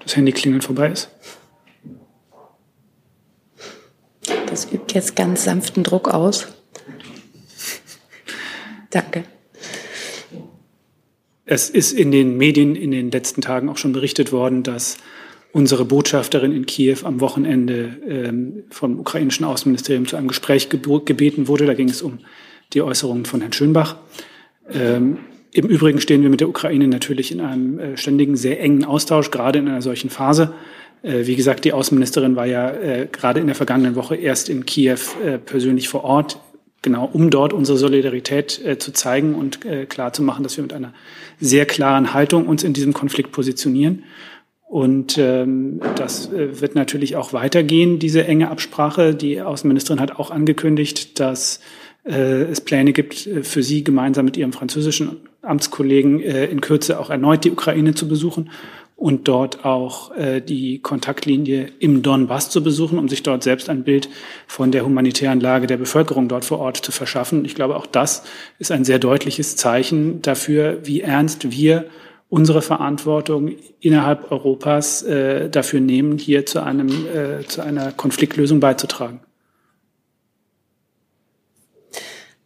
das Handy klingeln vorbei ist. Das übt jetzt ganz sanften Druck aus. Danke. Es ist in den Medien in den letzten Tagen auch schon berichtet worden, dass unsere Botschafterin in Kiew am Wochenende ähm, vom ukrainischen Außenministerium zu einem Gespräch gebeten wurde. Da ging es um die Äußerungen von Herrn Schönbach. Ähm, Im Übrigen stehen wir mit der Ukraine natürlich in einem äh, ständigen, sehr engen Austausch, gerade in einer solchen Phase. Äh, wie gesagt, die Außenministerin war ja äh, gerade in der vergangenen Woche erst in Kiew äh, persönlich vor Ort, genau um dort unsere Solidarität äh, zu zeigen und äh, klar zu machen, dass wir mit einer sehr klaren Haltung uns in diesem Konflikt positionieren. Und ähm, das äh, wird natürlich auch weitergehen, diese enge Absprache. Die Außenministerin hat auch angekündigt, dass äh, es Pläne gibt, äh, für sie gemeinsam mit ihrem französischen Amtskollegen äh, in Kürze auch erneut die Ukraine zu besuchen und dort auch äh, die Kontaktlinie im Donbass zu besuchen, um sich dort selbst ein Bild von der humanitären Lage der Bevölkerung dort vor Ort zu verschaffen. Ich glaube, auch das ist ein sehr deutliches Zeichen dafür, wie ernst wir unsere Verantwortung innerhalb Europas äh, dafür nehmen, hier zu einem äh, zu einer Konfliktlösung beizutragen.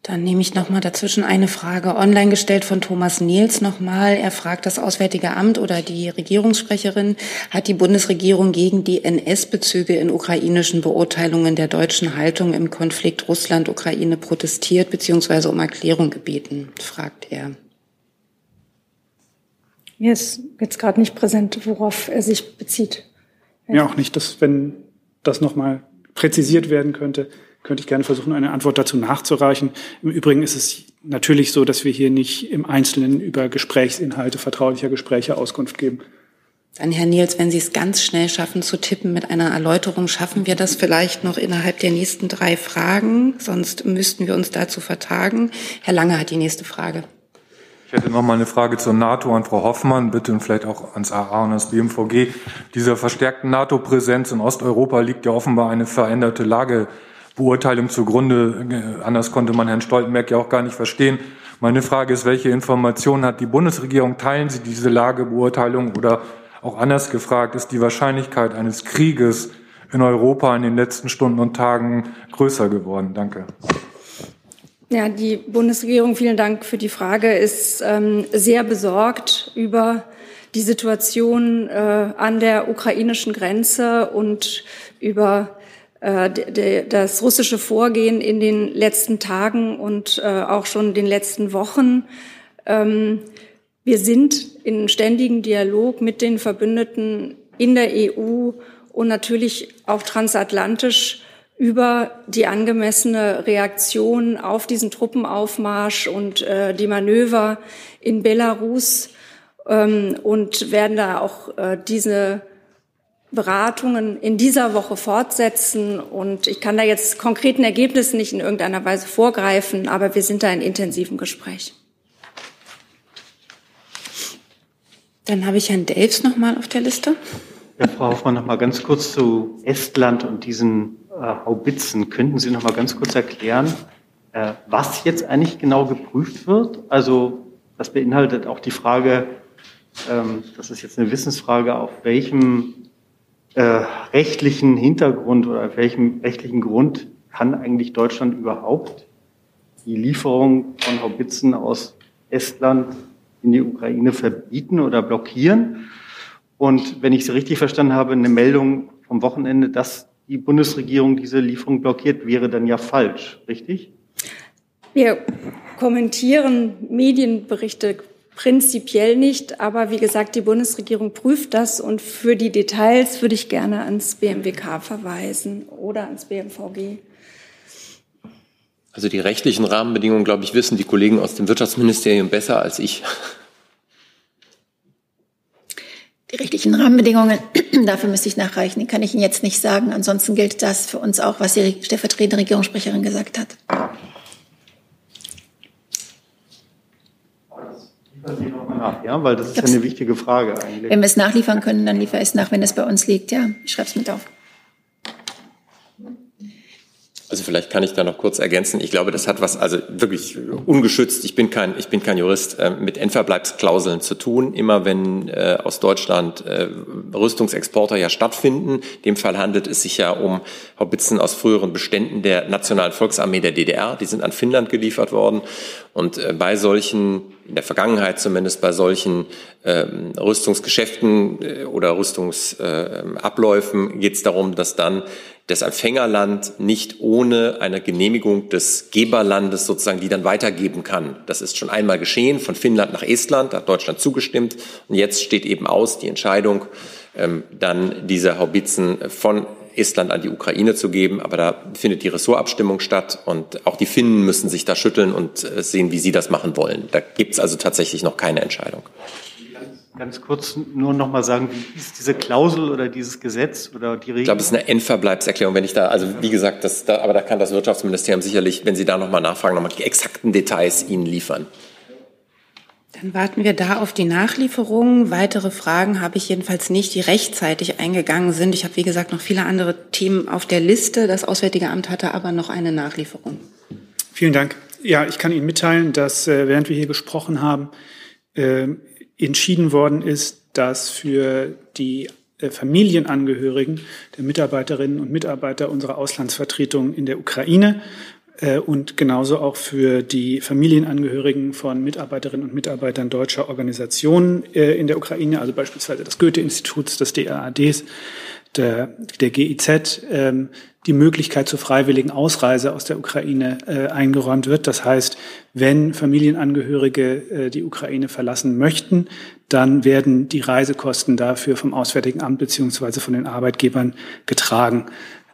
Dann nehme ich noch mal dazwischen eine Frage online gestellt von Thomas Niels nochmal. Er fragt das Auswärtige Amt oder die Regierungssprecherin, hat die Bundesregierung gegen die NS-Bezüge in ukrainischen Beurteilungen der deutschen Haltung im Konflikt Russland-Ukraine protestiert bzw. um Erklärung gebeten, fragt er. Mir ist jetzt gerade nicht präsent, worauf er sich bezieht. Ja, auch nicht, dass, wenn das nochmal präzisiert werden könnte, könnte ich gerne versuchen, eine Antwort dazu nachzureichen. Im Übrigen ist es natürlich so, dass wir hier nicht im Einzelnen über Gesprächsinhalte vertraulicher Gespräche Auskunft geben. Dann, Herr Niels, wenn Sie es ganz schnell schaffen zu tippen mit einer Erläuterung, schaffen wir das vielleicht noch innerhalb der nächsten drei Fragen. Sonst müssten wir uns dazu vertagen. Herr Lange hat die nächste Frage. Ich hätte noch mal eine Frage zur NATO an Frau Hoffmann, bitte und vielleicht auch ans AA und ans BMVG. Dieser verstärkten NATO-Präsenz in Osteuropa liegt ja offenbar eine veränderte Lage Beurteilung zugrunde. Anders konnte man Herrn Stoltenberg ja auch gar nicht verstehen. Meine Frage ist, welche Informationen hat die Bundesregierung? Teilen Sie diese Lagebeurteilung oder auch anders gefragt, ist die Wahrscheinlichkeit eines Krieges in Europa in den letzten Stunden und Tagen größer geworden? Danke. Ja, die Bundesregierung, vielen Dank für die Frage, ist ähm, sehr besorgt über die Situation äh, an der ukrainischen Grenze und über äh, das russische Vorgehen in den letzten Tagen und äh, auch schon den letzten Wochen. Ähm, wir sind in ständigem Dialog mit den Verbündeten in der EU und natürlich auch transatlantisch über die angemessene Reaktion auf diesen Truppenaufmarsch und äh, die Manöver in Belarus ähm, und werden da auch diese Beratungen in dieser Woche fortsetzen. Und ich kann da jetzt konkreten Ergebnissen nicht in irgendeiner Weise vorgreifen, aber wir sind da in intensivem Gespräch. Dann habe ich Herrn Delfs noch mal auf der Liste. Ja, Frau Hoffmann, noch mal ganz kurz zu Estland und diesen äh, Haubitzen. Könnten Sie noch mal ganz kurz erklären, äh, was jetzt eigentlich genau geprüft wird? Also das beinhaltet auch die Frage, ähm, das ist jetzt eine Wissensfrage, auf welchem äh, rechtlichen Hintergrund oder welchem rechtlichen Grund kann eigentlich Deutschland überhaupt die Lieferung von Haubitzen aus Estland in die Ukraine verbieten oder blockieren? Und wenn ich Sie richtig verstanden habe, eine Meldung vom Wochenende, dass die Bundesregierung diese Lieferung blockiert, wäre dann ja falsch, richtig? Wir kommentieren Medienberichte Prinzipiell nicht, aber wie gesagt, die Bundesregierung prüft das und für die Details würde ich gerne ans BMWK verweisen oder ans BMVG. Also die rechtlichen Rahmenbedingungen, glaube ich, wissen die Kollegen aus dem Wirtschaftsministerium besser als ich. Die rechtlichen Rahmenbedingungen, (clears throat) dafür müsste ich nachreichen, die kann ich Ihnen jetzt nicht sagen. Ansonsten gilt das für uns auch, was die stellvertretende Regierungssprecherin gesagt hat. Sie nochmal nach, ja, weil das ist ja eine wichtige Frage eigentlich. Wenn wir es nachliefern können, dann liefere ich es nach, wenn es bei uns liegt. Ja, ich schreibe es mit auf. Also vielleicht kann ich da noch kurz ergänzen. Ich glaube, das hat was, also wirklich ungeschützt. Ich bin kein, ich bin kein Jurist, äh, mit Endverbleibsklauseln zu tun. Immer wenn äh, aus Deutschland äh, Rüstungsexporter ja stattfinden. In dem Fall handelt es sich ja um Haubitzen aus früheren Beständen der Nationalen Volksarmee der DDR. Die sind an Finnland geliefert worden. Und äh, bei solchen, in der Vergangenheit zumindest bei solchen ähm, Rüstungsgeschäften äh, oder Rüstungsabläufen äh, geht es darum, dass dann das Empfängerland nicht ohne eine Genehmigung des Geberlandes sozusagen die dann weitergeben kann. Das ist schon einmal geschehen von Finnland nach Estland, da hat Deutschland zugestimmt und jetzt steht eben aus die Entscheidung, ähm, dann diese Haubitzen von Estland an die Ukraine zu geben. Aber da findet die Ressortabstimmung statt und auch die Finnen müssen sich da schütteln und äh, sehen, wie sie das machen wollen. Da gibt es also tatsächlich noch keine Entscheidung. Ganz kurz nur noch mal sagen, wie ist diese Klausel oder dieses Gesetz oder die Regel? Ich glaube, es ist eine Endverbleibserklärung, wenn ich da, also wie gesagt, das, da, aber da kann das Wirtschaftsministerium sicherlich, wenn Sie da noch mal nachfragen, noch mal die exakten Details Ihnen liefern. Dann warten wir da auf die Nachlieferung. Weitere Fragen habe ich jedenfalls nicht, die rechtzeitig eingegangen sind. Ich habe, wie gesagt, noch viele andere Themen auf der Liste. Das Auswärtige Amt hatte aber noch eine Nachlieferung. Vielen Dank. Ja, ich kann Ihnen mitteilen, dass äh, während wir hier gesprochen haben, äh, entschieden worden ist, dass für die äh, Familienangehörigen der Mitarbeiterinnen und Mitarbeiter unserer Auslandsvertretung in der Ukraine und genauso auch für die Familienangehörigen von Mitarbeiterinnen und Mitarbeitern deutscher Organisationen äh, in der Ukraine, also beispielsweise des Goethe-Instituts, des DRADs, der, der GIZ, ähm, die Möglichkeit zur freiwilligen Ausreise aus der Ukraine äh, eingeräumt wird. Das heißt, wenn Familienangehörige äh, die Ukraine verlassen möchten, dann werden die Reisekosten dafür vom Auswärtigen Amt beziehungsweise von den Arbeitgebern getragen.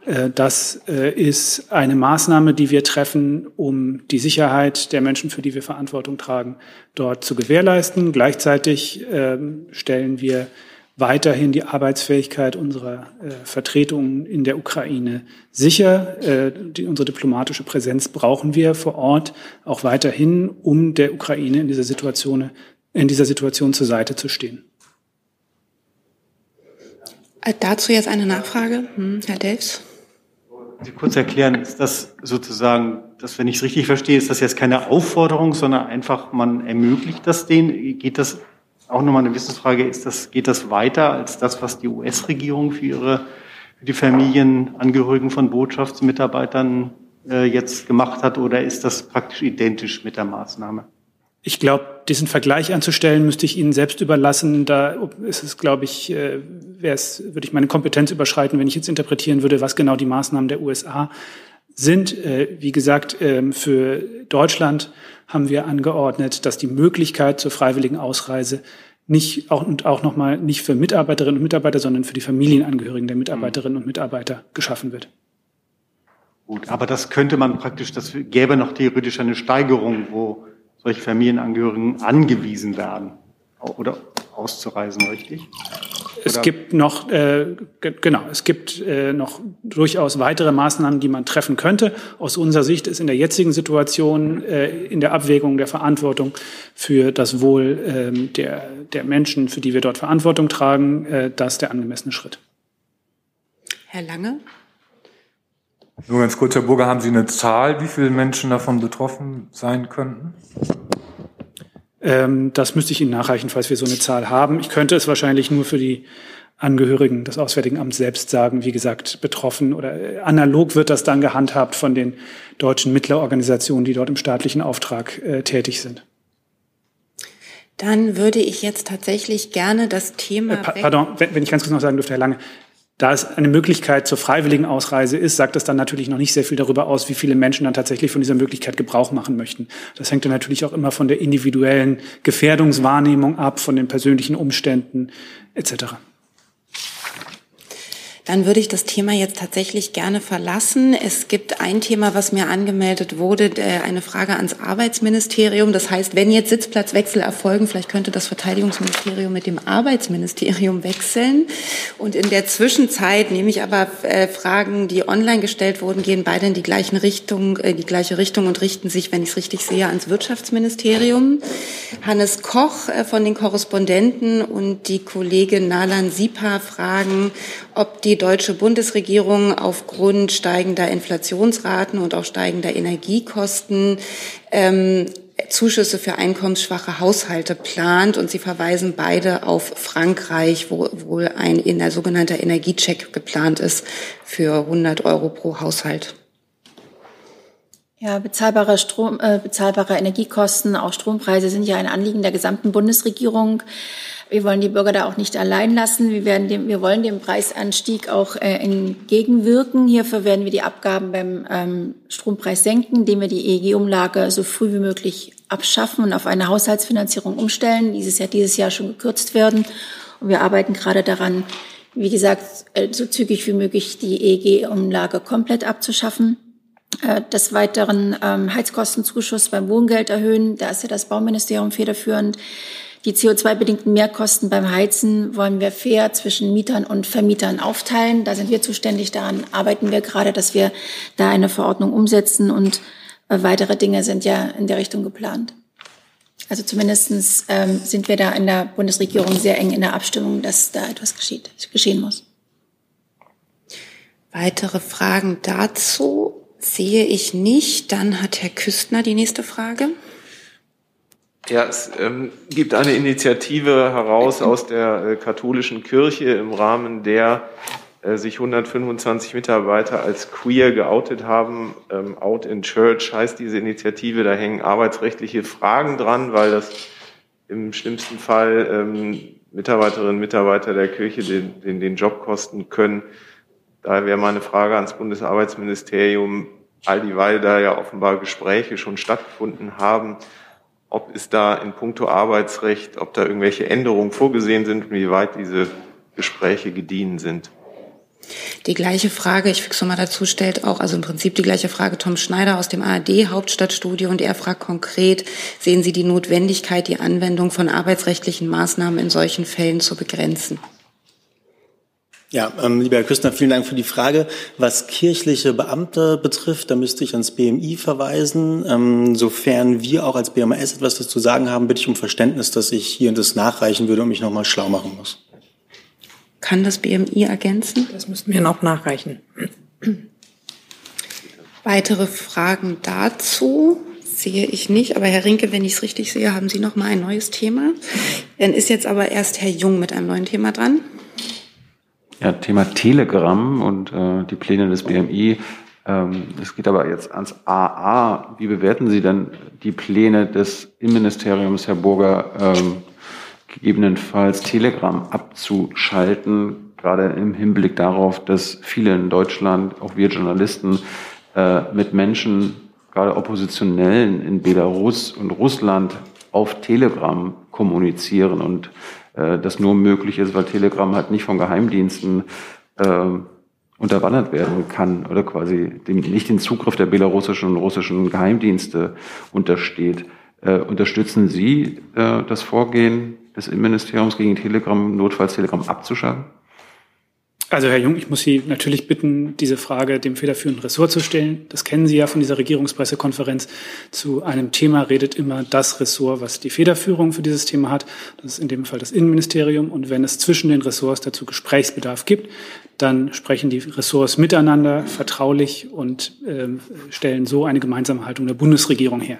Äh, das äh, ist eine Maßnahme, die wir treffen, um die Sicherheit der Menschen, für die wir Verantwortung tragen, dort zu gewährleisten. Gleichzeitig ähm, stellen wir weiterhin die Arbeitsfähigkeit unserer äh, Vertretungen in der Ukraine sicher. Unsere diplomatische Präsenz brauchen wir vor Ort auch weiterhin, um der Ukraine in dieser Situation, in dieser Situation zur Seite zu stehen. Dazu jetzt eine Nachfrage, hm, Herr Delfs. Sie kurz erklären, ist das sozusagen, das, wenn ich es richtig verstehe, ist das jetzt keine Aufforderung, sondern einfach, man ermöglicht das denen? Geht das auch nochmal eine Wissensfrage, ist das, geht das weiter als das, was die US-Regierung für ihre, für die Familienangehörigen von Botschaftsmitarbeitern äh, jetzt gemacht hat oder ist das praktisch identisch mit der Maßnahme? Ich glaube, diesen Vergleich anzustellen, müsste ich Ihnen selbst überlassen. Da ist es, glaube ich, äh, wäre es, würde ich meine Kompetenz überschreiten, wenn ich jetzt interpretieren würde, was genau die Maßnahmen der USA sind. Äh, wie gesagt, ähm, für Deutschland haben wir angeordnet, dass die Möglichkeit zur freiwilligen Ausreise nicht auch und auch nochmal nicht für Mitarbeiterinnen und Mitarbeiter, sondern für die Familienangehörigen der Mitarbeiterinnen und Mitarbeiter geschaffen wird. Gut, aber das könnte man praktisch, das gäbe noch theoretisch eine Steigerung, wo solche Familienangehörigen angewiesen werden oder auszureisen, richtig? Es Oder? gibt noch, äh, genau, es gibt äh, noch durchaus weitere Maßnahmen, die man treffen könnte. Aus unserer Sicht ist in der jetzigen Situation äh, in der Abwägung der Verantwortung für das Wohl äh, der, der Menschen, für die wir dort Verantwortung tragen, äh, das der angemessene Schritt. Herr Lange? Nur ganz kurz, Herr Burger, haben Sie eine Zahl, wie viele Menschen davon betroffen sein könnten? Ähm, das müsste ich Ihnen nachreichen, falls wir so eine Zahl haben. Ich könnte es wahrscheinlich nur für die Angehörigen des Auswärtigen Amts selbst sagen, wie gesagt, betroffen oder äh, analog wird das dann gehandhabt von den deutschen Mittlerorganisationen, die dort im staatlichen Auftrag äh, tätig sind. Dann würde ich jetzt tatsächlich gerne das Thema. Äh, pa pardon, wenn, wenn ich ganz kurz noch sagen dürfte, Herr Lange, da es eine Möglichkeit zur freiwilligen Ausreise ist, sagt das dann natürlich noch nicht sehr viel darüber aus, wie viele Menschen dann tatsächlich von dieser Möglichkeit Gebrauch machen möchten. Das hängt dann natürlich auch immer von der individuellen Gefährdungswahrnehmung ab, von den persönlichen Umständen etc. Dann würde ich das Thema jetzt tatsächlich gerne verlassen. Es gibt ein Thema, was mir angemeldet wurde, eine Frage ans Arbeitsministerium. Das heißt, wenn jetzt Sitzplatzwechsel erfolgen, vielleicht könnte das Verteidigungsministerium mit dem Arbeitsministerium wechseln. Und in der Zwischenzeit nehme ich aber äh, Fragen, die online gestellt wurden, gehen beide in die gleichen Richtung, in äh, die gleiche Richtung und richten sich, wenn ich es richtig sehe, ans Wirtschaftsministerium. Hannes Koch äh, von den Korrespondenten und die Kollegin Nalan Sipa fragen, ob die deutsche Bundesregierung aufgrund steigender Inflationsraten und auch steigender Energiekosten ähm, Zuschüsse für einkommensschwache Haushalte plant und sie verweisen beide auf Frankreich, wo wohl ein in der sogenannter Energiecheck geplant ist für 100 Euro pro Haushalt. Ja, bezahlbare Strom, äh, bezahlbare Energiekosten, auch Strompreise sind ja ein Anliegen der gesamten Bundesregierung. Wir wollen die Bürger da auch nicht allein lassen. Wir, werden dem, wir wollen dem Preisanstieg auch äh, entgegenwirken. Hierfür werden wir die Abgaben beim ähm, Strompreis senken, indem wir die EEG-Umlage so früh wie möglich abschaffen und auf eine Haushaltsfinanzierung umstellen. Dieses Jahr, dieses Jahr schon gekürzt werden. Und wir arbeiten gerade daran, wie gesagt, äh, so zügig wie möglich die EEG-Umlage komplett abzuschaffen. Äh, des Weiteren ähm, Heizkostenzuschuss beim Wohngeld erhöhen. Da ist ja das Bauministerium federführend. Die CO2-bedingten Mehrkosten beim Heizen wollen wir fair zwischen Mietern und Vermietern aufteilen. Da sind wir zuständig. Daran arbeiten wir gerade, dass wir da eine Verordnung umsetzen und äh, weitere Dinge sind ja in der Richtung geplant. Also zumindestens ähm, sind wir da in der Bundesregierung sehr eng in der Abstimmung, dass da etwas geschieht, geschehen muss. Weitere Fragen dazu sehe ich nicht. Dann hat Herr Küstner die nächste Frage. Ja, es ähm, gibt eine Initiative heraus aus der äh, katholischen Kirche, im Rahmen der äh, sich 125 Mitarbeiter als queer geoutet haben. Ähm, Out in Church heißt diese Initiative. Da hängen arbeitsrechtliche Fragen dran, weil das im schlimmsten Fall ähm, Mitarbeiterinnen und Mitarbeiter der Kirche den, den, den Job kosten können. Daher wäre meine Frage ans Bundesarbeitsministerium, all dieweil da ja offenbar Gespräche schon stattgefunden haben, ob es da in puncto Arbeitsrecht, ob da irgendwelche Änderungen vorgesehen sind und wie weit diese Gespräche gediehen sind. Die gleiche Frage, ich füge es mal dazu, stellt auch, also im Prinzip die gleiche Frage Tom Schneider aus dem ARD Hauptstadtstudio und er fragt konkret, sehen Sie die Notwendigkeit, die Anwendung von arbeitsrechtlichen Maßnahmen in solchen Fällen zu begrenzen? Ja, ähm, lieber Herr Küstner, vielen Dank für die Frage. Was kirchliche Beamte betrifft, da müsste ich ans BMI verweisen. Ähm, sofern wir auch als BMAS etwas dazu sagen haben, bitte ich um Verständnis, dass ich hier das nachreichen würde und mich nochmal schlau machen muss. Kann das BMI ergänzen? Das müssten wir noch nachreichen. Weitere Fragen dazu sehe ich nicht. Aber Herr Rinke, wenn ich es richtig sehe, haben Sie noch mal ein neues Thema. Dann ist jetzt aber erst Herr Jung mit einem neuen Thema dran. Ja, Thema Telegram und äh, die Pläne des BMI. Ähm, es geht aber jetzt ans AA. Wie bewerten Sie denn die Pläne des Innenministeriums, Herr Burger, ähm, gegebenenfalls Telegram abzuschalten, gerade im Hinblick darauf, dass viele in Deutschland, auch wir Journalisten, äh, mit Menschen, gerade Oppositionellen in Belarus und Russland auf Telegram kommunizieren und äh, das nur möglich ist, weil Telegram halt nicht von Geheimdiensten äh, unterwandert werden kann oder quasi dem, nicht den Zugriff der belarussischen und russischen Geheimdienste untersteht. Äh, unterstützen Sie äh, das Vorgehen des Innenministeriums gegen Telegram, notfalls Telegram abzuschalten? Also Herr Jung, ich muss Sie natürlich bitten, diese Frage dem federführenden Ressort zu stellen. Das kennen Sie ja von dieser Regierungspressekonferenz. Zu einem Thema redet immer das Ressort, was die Federführung für dieses Thema hat. Das ist in dem Fall das Innenministerium. Und wenn es zwischen den Ressorts dazu Gesprächsbedarf gibt, dann sprechen die Ressorts miteinander vertraulich und äh, stellen so eine gemeinsame Haltung der Bundesregierung her.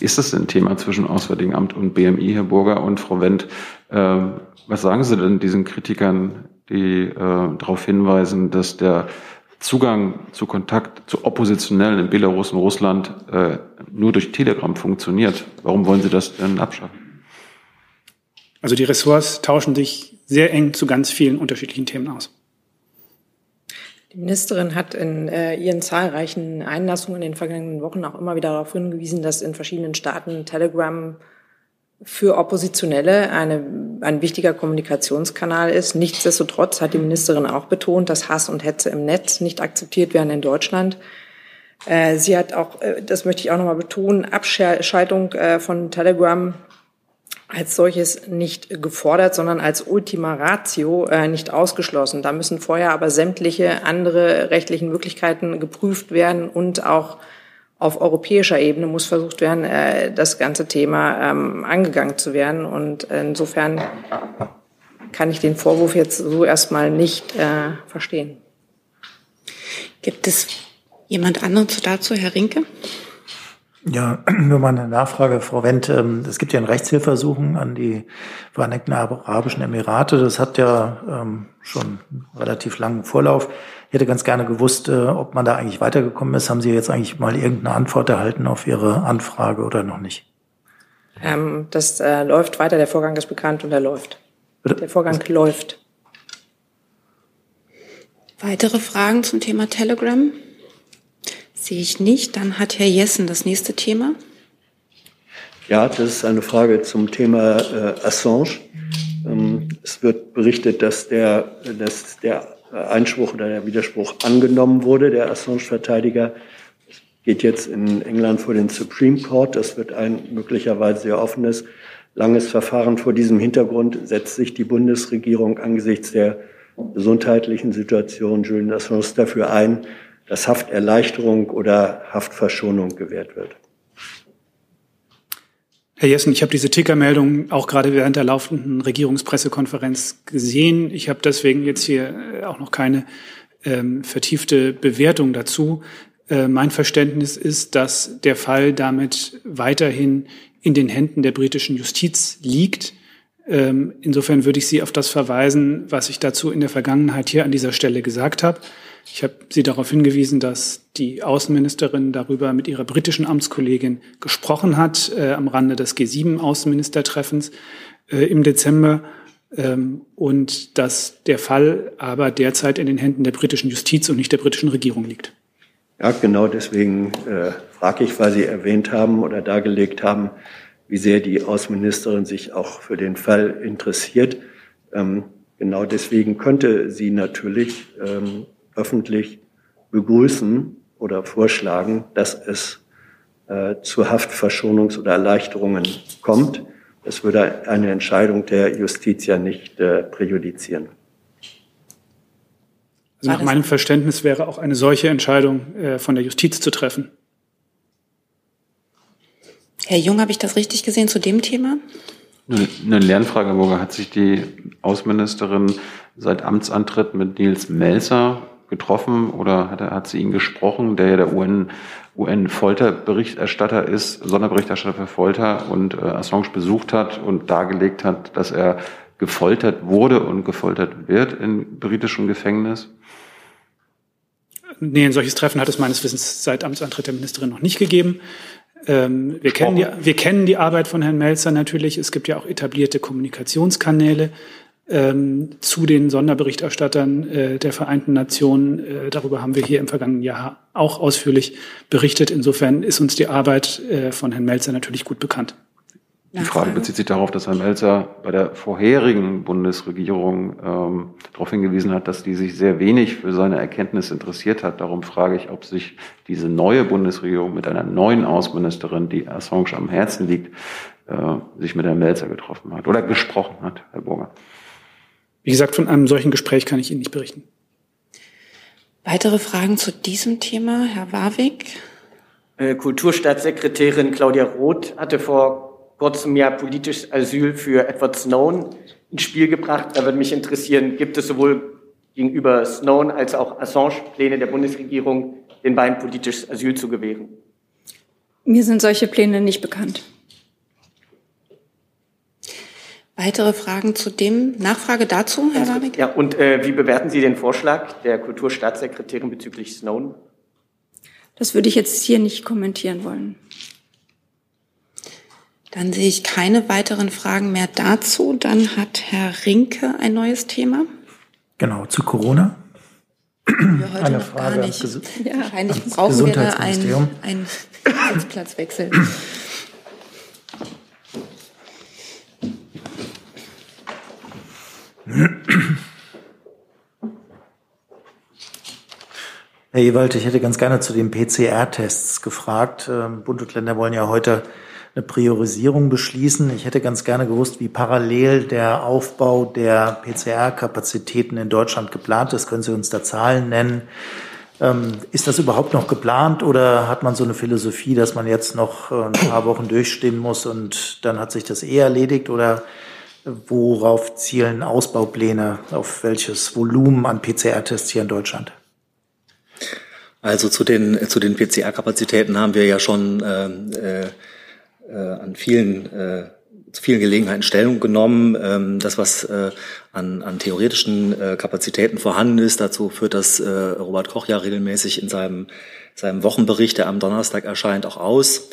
Ist das ein Thema zwischen Auswärtigen Amt und BMI, Herr Burger und Frau Wendt? Äh, was sagen Sie denn diesen Kritikern, die äh, darauf hinweisen, dass der Zugang zu Kontakt zu Oppositionellen in Belarus und Russland äh, nur durch Telegram funktioniert? Warum wollen Sie das denn abschaffen? Also die Ressorts tauschen sich sehr eng zu ganz vielen unterschiedlichen Themen aus. Die Ministerin hat in äh, ihren zahlreichen Einlassungen in den vergangenen Wochen auch immer wieder darauf hingewiesen, dass in verschiedenen Staaten Telegram für Oppositionelle eine, ein wichtiger Kommunikationskanal ist. Nichtsdestotrotz hat die Ministerin auch betont, dass Hass und Hetze im Netz nicht akzeptiert werden in Deutschland. Äh, sie hat auch, äh, das möchte ich auch nochmal betonen, Abschaltung äh, von Telegram als solches nicht gefordert, sondern als Ultima Ratio nicht ausgeschlossen. Da müssen vorher aber sämtliche andere rechtlichen Möglichkeiten geprüft werden und auch auf europäischer Ebene muss versucht werden, äh, das ganze Thema ähm, angegangen zu werden. Und insofern kann ich den Vorwurf jetzt so erstmal nicht äh, verstehen. Gibt es jemand anderen dazu, Herr Rinke? Ja, (clears throat) nur mal eine Nachfrage, Frau Wendt. Ähm, es gibt ja ein Rechtshilfeersuchen an die Vereinigten Arabischen Emirate. Das hat ja ähm, schon relativ langen Vorlauf. Ich hätte ganz gerne gewusst, äh, ob man da eigentlich weitergekommen ist. Haben Sie jetzt eigentlich mal irgendeine Antwort erhalten auf Ihre Anfrage oder noch nicht? Ähm, das äh, läuft weiter. Der Vorgang ist bekannt und er läuft. Bitte? Der Vorgang Was? läuft. Weitere Fragen zum Thema Telegram? Sehe ich nicht. Dann hat Herr Jessen das nächste Thema. Ja, das ist eine Frage zum Thema äh, Assange. Ähm, es wird berichtet, dass der, dass der Einspruch oder der Widerspruch angenommen wurde, der Assange-Verteidiger. Geht jetzt in England vor den Supreme Court. Das wird ein möglicherweise sehr offenes, langes Verfahren. Vor diesem Hintergrund setzt sich die Bundesregierung angesichts der gesundheitlichen Situation Julian Assange dafür ein, dass Hafterleichterung oder Haftverschonung gewährt wird. Herr Jessen, ich habe diese Tickermeldung auch gerade während der laufenden Regierungspressekonferenz gesehen. Ich habe deswegen jetzt hier äh, auch noch keine ähm, vertiefte Bewertung dazu. Äh, mein Verständnis ist, dass der Fall damit weiterhin in den Händen der britischen Justiz liegt. Ähm, insofern würde ich Sie auf das verweisen, was ich dazu in der Vergangenheit hier an dieser Stelle gesagt habe. Ich habe Sie darauf hingewiesen, dass die Außenministerin darüber mit ihrer britischen Amtskollegin gesprochen hat äh, am Rande des G7-Außenministertreffens äh, im Dezember ähm, und dass der Fall aber derzeit in den Händen der britischen Justiz und nicht der britischen Regierung liegt. Ja, genau deswegen äh, frage ich, weil Sie erwähnt haben oder dargelegt haben, wie sehr die Außenministerin sich auch für den Fall interessiert. Ähm, genau deswegen könnte sie natürlich ähm, öffentlich begrüßen oder vorschlagen, dass es äh, zu Haftverschonungs- oder Erleichterungen kommt. Das würde eine Entscheidung der Justiz ja nicht äh, präjudizieren. Also nach meinem Verständnis wäre auch eine solche Entscheidung äh, von der Justiz zu treffen. Herr Jung, habe ich das richtig gesehen zu dem Thema? Eine Lernfrage, Burger. Hat sich die Außenministerin seit Amtsantritt mit Nils Melzer getroffen oder hat, hat sie ihn gesprochen, der ja der UN, UN-Folterberichterstatter ist, Sonderberichterstatter für Folter und äh, Assange besucht hat und dargelegt hat, dass er gefoltert wurde und gefoltert wird im britischen Gefängnis? Nee, ein solches Treffen hat es meines Wissens seit Amtsantritt der Ministerin noch nicht gegeben. Ähm, wir, kennen die, wir kennen die Arbeit von Herrn Melzer natürlich. Es gibt ja auch etablierte Kommunikationskanäle ähm, zu den Sonderberichterstattern äh, der Vereinten Nationen. Äh, darüber haben wir hier im vergangenen Jahr auch ausführlich berichtet. Insofern ist uns die Arbeit äh, von Herrn Melzer natürlich gut bekannt. Die Frage bezieht sich darauf, dass Herr Melzer bei der vorherigen Bundesregierung ähm, darauf hingewiesen hat, dass die sich sehr wenig für seine Erkenntnis interessiert hat. Darum frage ich, ob sich diese neue Bundesregierung mit einer neuen Außenministerin, die Assange am Herzen liegt, äh, sich mit Herrn Melzer getroffen hat oder gesprochen hat, Herr Burger. Wie gesagt, von einem solchen Gespräch kann ich Ihnen nicht berichten. Weitere Fragen zu diesem Thema, Herr Warwick? Äh, Kulturstaatssekretärin Claudia Roth hatte vor kurzem ja politisches Asyl für Edward Snowden ins Spiel gebracht. Da würde mich interessieren, gibt es sowohl gegenüber Snowden als auch Assange Pläne der Bundesregierung, den beiden politisches Asyl zu gewähren? Mir sind solche Pläne nicht bekannt. Weitere Fragen zu dem? Nachfrage dazu, Herr Warwick? Ja, und äh, wie bewerten Sie den Vorschlag der Kulturstaatssekretärin bezüglich Snowden? Das würde ich jetzt hier nicht kommentieren wollen. Dann sehe ich keine weiteren Fragen mehr dazu. Dann hat Herr Rinke ein neues Thema. Genau, zu Corona. Wir heute Eine noch Frage gar nicht. Ges ja, wahrscheinlich brauchen wir da einen, einen Sitzplatzwechsel. Herr Ewald, ich hätte ganz gerne zu den PCR-Tests gefragt. Ähm, Bund und Länder wollen ja heute eine Priorisierung beschließen. Ich hätte ganz gerne gewusst, wie parallel der Aufbau der PCR-Kapazitäten in Deutschland geplant ist. Können Sie uns da Zahlen nennen? Ähm, ist das überhaupt noch geplant oder hat man so eine Philosophie, dass man jetzt noch äh, ein paar Wochen durchstehen muss und dann hat sich das eh erledigt? Oder worauf zielen Ausbaupläne, auf welches Volumen an PCR-Tests hier in Deutschland? Also zu den, zu den PCR-Kapazitäten haben wir ja schon äh, äh, äh, an vielen äh, zu vielen Gelegenheiten Stellung genommen. Ähm, das, was äh, an, an theoretischen äh, Kapazitäten vorhanden ist, dazu führt das äh, Robert Koch ja regelmäßig in seinem, seinem Wochenbericht, der am Donnerstag erscheint, auch aus.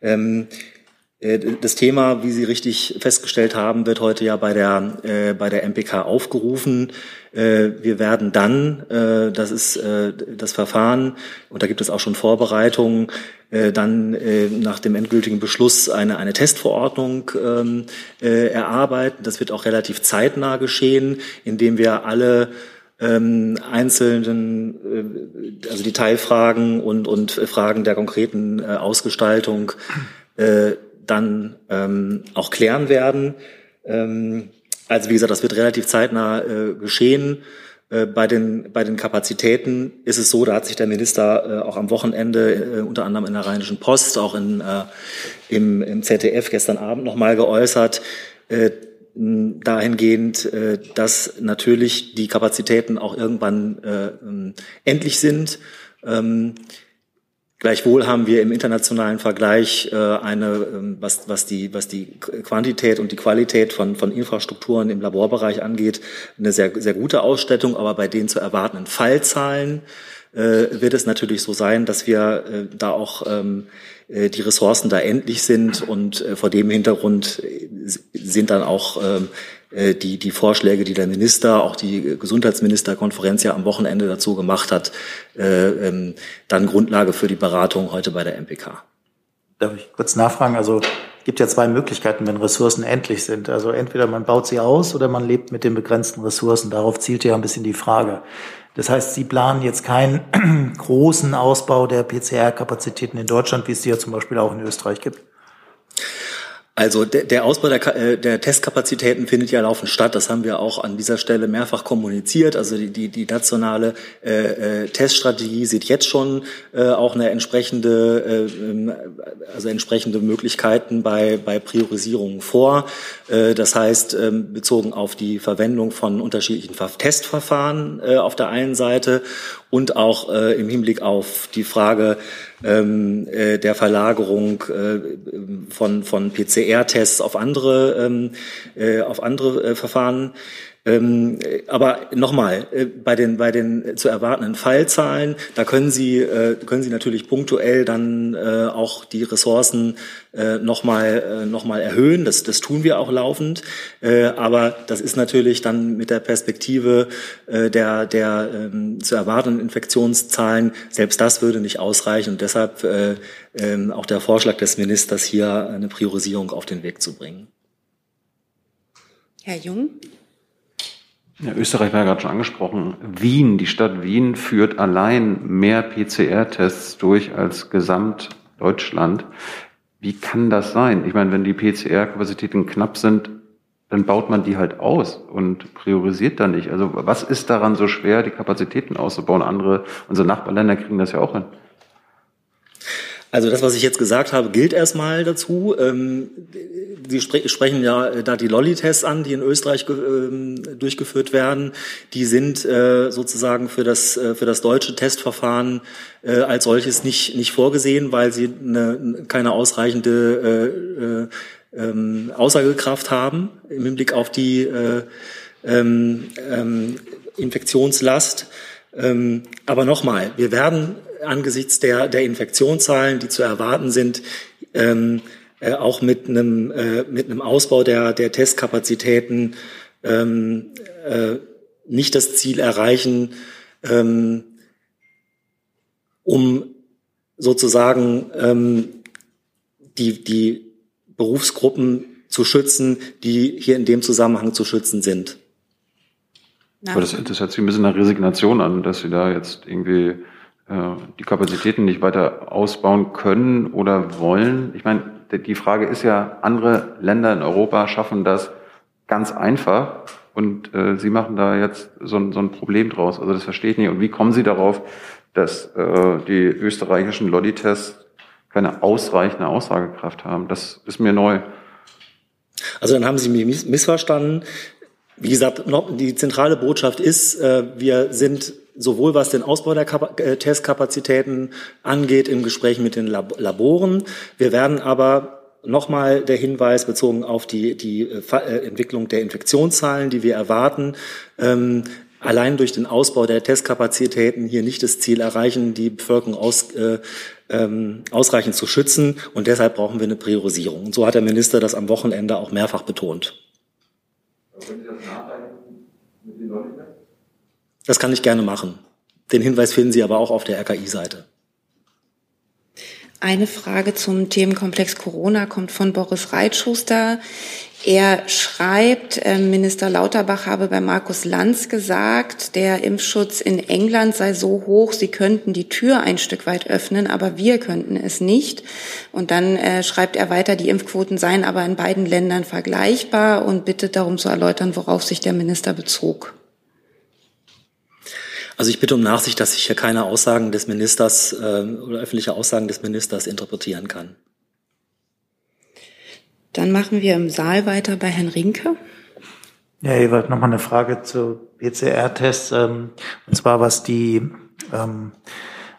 Ähm, äh, das Thema, wie Sie richtig festgestellt haben, wird heute ja bei der, äh, bei der MPK aufgerufen. Äh, wir werden dann, äh, das ist äh, das Verfahren, und da gibt es auch schon Vorbereitungen, äh, dann äh, nach dem endgültigen Beschluss eine, eine Testverordnung ähm, äh, erarbeiten. Das wird auch relativ zeitnah geschehen, indem wir alle ähm, einzelnen, äh, also Detailfragen und, und Fragen der konkreten äh, Ausgestaltung äh, dann ähm, auch klären werden. Ähm, also wie gesagt, das wird relativ zeitnah äh, geschehen. Äh, bei den, bei den Kapazitäten ist es so, da hat sich der Minister äh, auch am Wochenende, äh, unter anderem in der Rheinischen Post, auch in, äh, im, im ZDF gestern Abend nochmal geäußert, äh, dahingehend, äh, dass natürlich die Kapazitäten auch irgendwann äh, endlich sind. Ähm, Gleichwohl haben wir im internationalen Vergleich äh, eine, ähm, was, was, die, was die Quantität und die Qualität von, von Infrastrukturen im Laborbereich angeht, eine sehr, sehr gute Ausstattung, aber bei den zu erwartenden Fallzahlen äh, wird es natürlich so sein, dass wir äh, da auch ähm, äh, die Ressourcen da endlich sind. Und vor dem Hintergrund sind dann auch ähm, äh, die, die Vorschläge, die der Minister, auch die Gesundheitsministerkonferenz ja am Wochenende dazu gemacht hat, äh, ähm, dann Grundlage für die Beratung heute bei der MPK. Darf ich kurz nachfragen? Also es gibt ja zwei Möglichkeiten, wenn Ressourcen endlich sind. Also entweder man baut sie aus oder man lebt mit den begrenzten Ressourcen. Darauf zielt ja ein bisschen die Frage. Das heißt, Sie planen jetzt keinen (clears throat) großen Ausbau der PCR-Kapazitäten in Deutschland, wie es sie ja zum Beispiel auch in Österreich gibt? Also der, der Ausbau der, äh, der, Testkapazitäten findet ja laufend statt. Das haben wir auch an dieser Stelle mehrfach kommuniziert. Also die, die, die nationale äh, äh, Teststrategie sieht jetzt schon äh, auch eine entsprechende, äh, ähm, also entsprechende Möglichkeiten bei, bei Priorisierungen vor. Äh, das heißt, äh, bezogen auf die Verwendung von unterschiedlichen Testverfahren äh, auf der einen Seite und auch äh, im Hinblick auf die Frage ähm, äh, der Verlagerung äh, von, von PCR-Tests auf andere, ähm, äh, auf andere äh, Verfahren. Ähm, aber nochmal, äh, bei den, bei den zu erwartenden Fallzahlen, da können Sie, äh, können Sie natürlich punktuell dann äh, auch die Ressourcen äh, nochmal äh, noch erhöhen. Das, das tun wir auch laufend. Äh, aber das ist natürlich dann mit der Perspektive äh, der, der ähm, zu erwartenden Infektionszahlen, selbst das würde nicht ausreichen. Und deshalb äh, äh, auch der Vorschlag des Ministers, hier eine Priorisierung auf den Weg zu bringen. Herr Jung. Ja, Österreich war ja gerade schon angesprochen. Wien, die Stadt Wien führt allein mehr PCR-Tests durch als Gesamtdeutschland. Wie kann das sein? Ich meine, wenn die PCR-Kapazitäten knapp sind, dann baut man die halt aus und priorisiert da nicht. Also was ist daran so schwer, die Kapazitäten auszubauen? Andere, unsere Nachbarländer kriegen das ja auch hin. Also das, was ich jetzt gesagt habe, gilt erstmal dazu. Ähm, Sie spre sprechen ja äh, da die Lolli-Tests an, die in Österreich ähm, durchgeführt werden. Die sind äh, sozusagen für das, äh, für das deutsche Testverfahren als solches nicht, nicht vorgesehen, weil sie eine, keine ausreichende äh, äh, ähm, Aussagekraft haben im Hinblick auf die Infektionslast. Aber nochmal, wir werden angesichts der, der Infektionszahlen, die zu erwarten sind, ähm, äh, auch mit einem, äh, mit einem Ausbau der, der Testkapazitäten ähm, äh, nicht das Ziel erreichen, ähm, um sozusagen ähm, die, die Berufsgruppen zu schützen, die hier in dem Zusammenhang zu schützen sind. Aber das, das hört sich ein bisschen nach Resignation an, dass Sie da jetzt irgendwie die Kapazitäten nicht weiter ausbauen können oder wollen. Ich meine, die Frage ist ja, andere Länder in Europa schaffen das ganz einfach und äh, Sie machen da jetzt so ein, so ein Problem draus. Also das verstehe ich nicht. Und wie kommen Sie darauf, dass äh, die österreichischen Lolli-Tests keine ausreichende Aussagekraft haben? Das ist mir neu. Also dann haben Sie mich missverstanden. Wie gesagt, die zentrale Botschaft ist, äh, wir sind sowohl was den Ausbau der äh, Testkapazitäten angeht im Gespräch mit den Laboren. Wir werden aber Nochmal der Hinweis bezogen auf die, die äh, Entwicklung der Infektionszahlen, die wir erwarten. Ähm, allein durch den Ausbau der Testkapazitäten hier nicht das Ziel erreichen, die Bevölkerung aus, äh, ähm, ausreichend zu schützen. Und deshalb brauchen wir eine Priorisierung. Und so hat der Minister das am Wochenende auch mehrfach betont. Das kann ich gerne machen. Den Hinweis finden Sie aber auch auf der RKI-Seite. Eine Frage zum Themenkomplex Corona kommt von Boris Reitschuster. Er schreibt, äh, Minister Lauterbach habe bei Markus Lanz gesagt, der Impfschutz in England sei so hoch, sie könnten die Tür ein Stück weit öffnen, aber wir könnten es nicht. Und dann äh, schreibt er weiter, die Impfquoten seien aber in beiden Ländern vergleichbar und bittet darum zu erläutern, worauf sich der Minister bezog. Also ich bitte um Nachsicht, dass ich hier keine Aussagen des Ministers äh, oder öffentliche Aussagen des Ministers interpretieren kann. Dann machen wir im Saal weiter bei Herrn Rinke. Ja, Ewald, nochmal eine Frage zu PCR-Tests. Ähm, und zwar was die, ähm,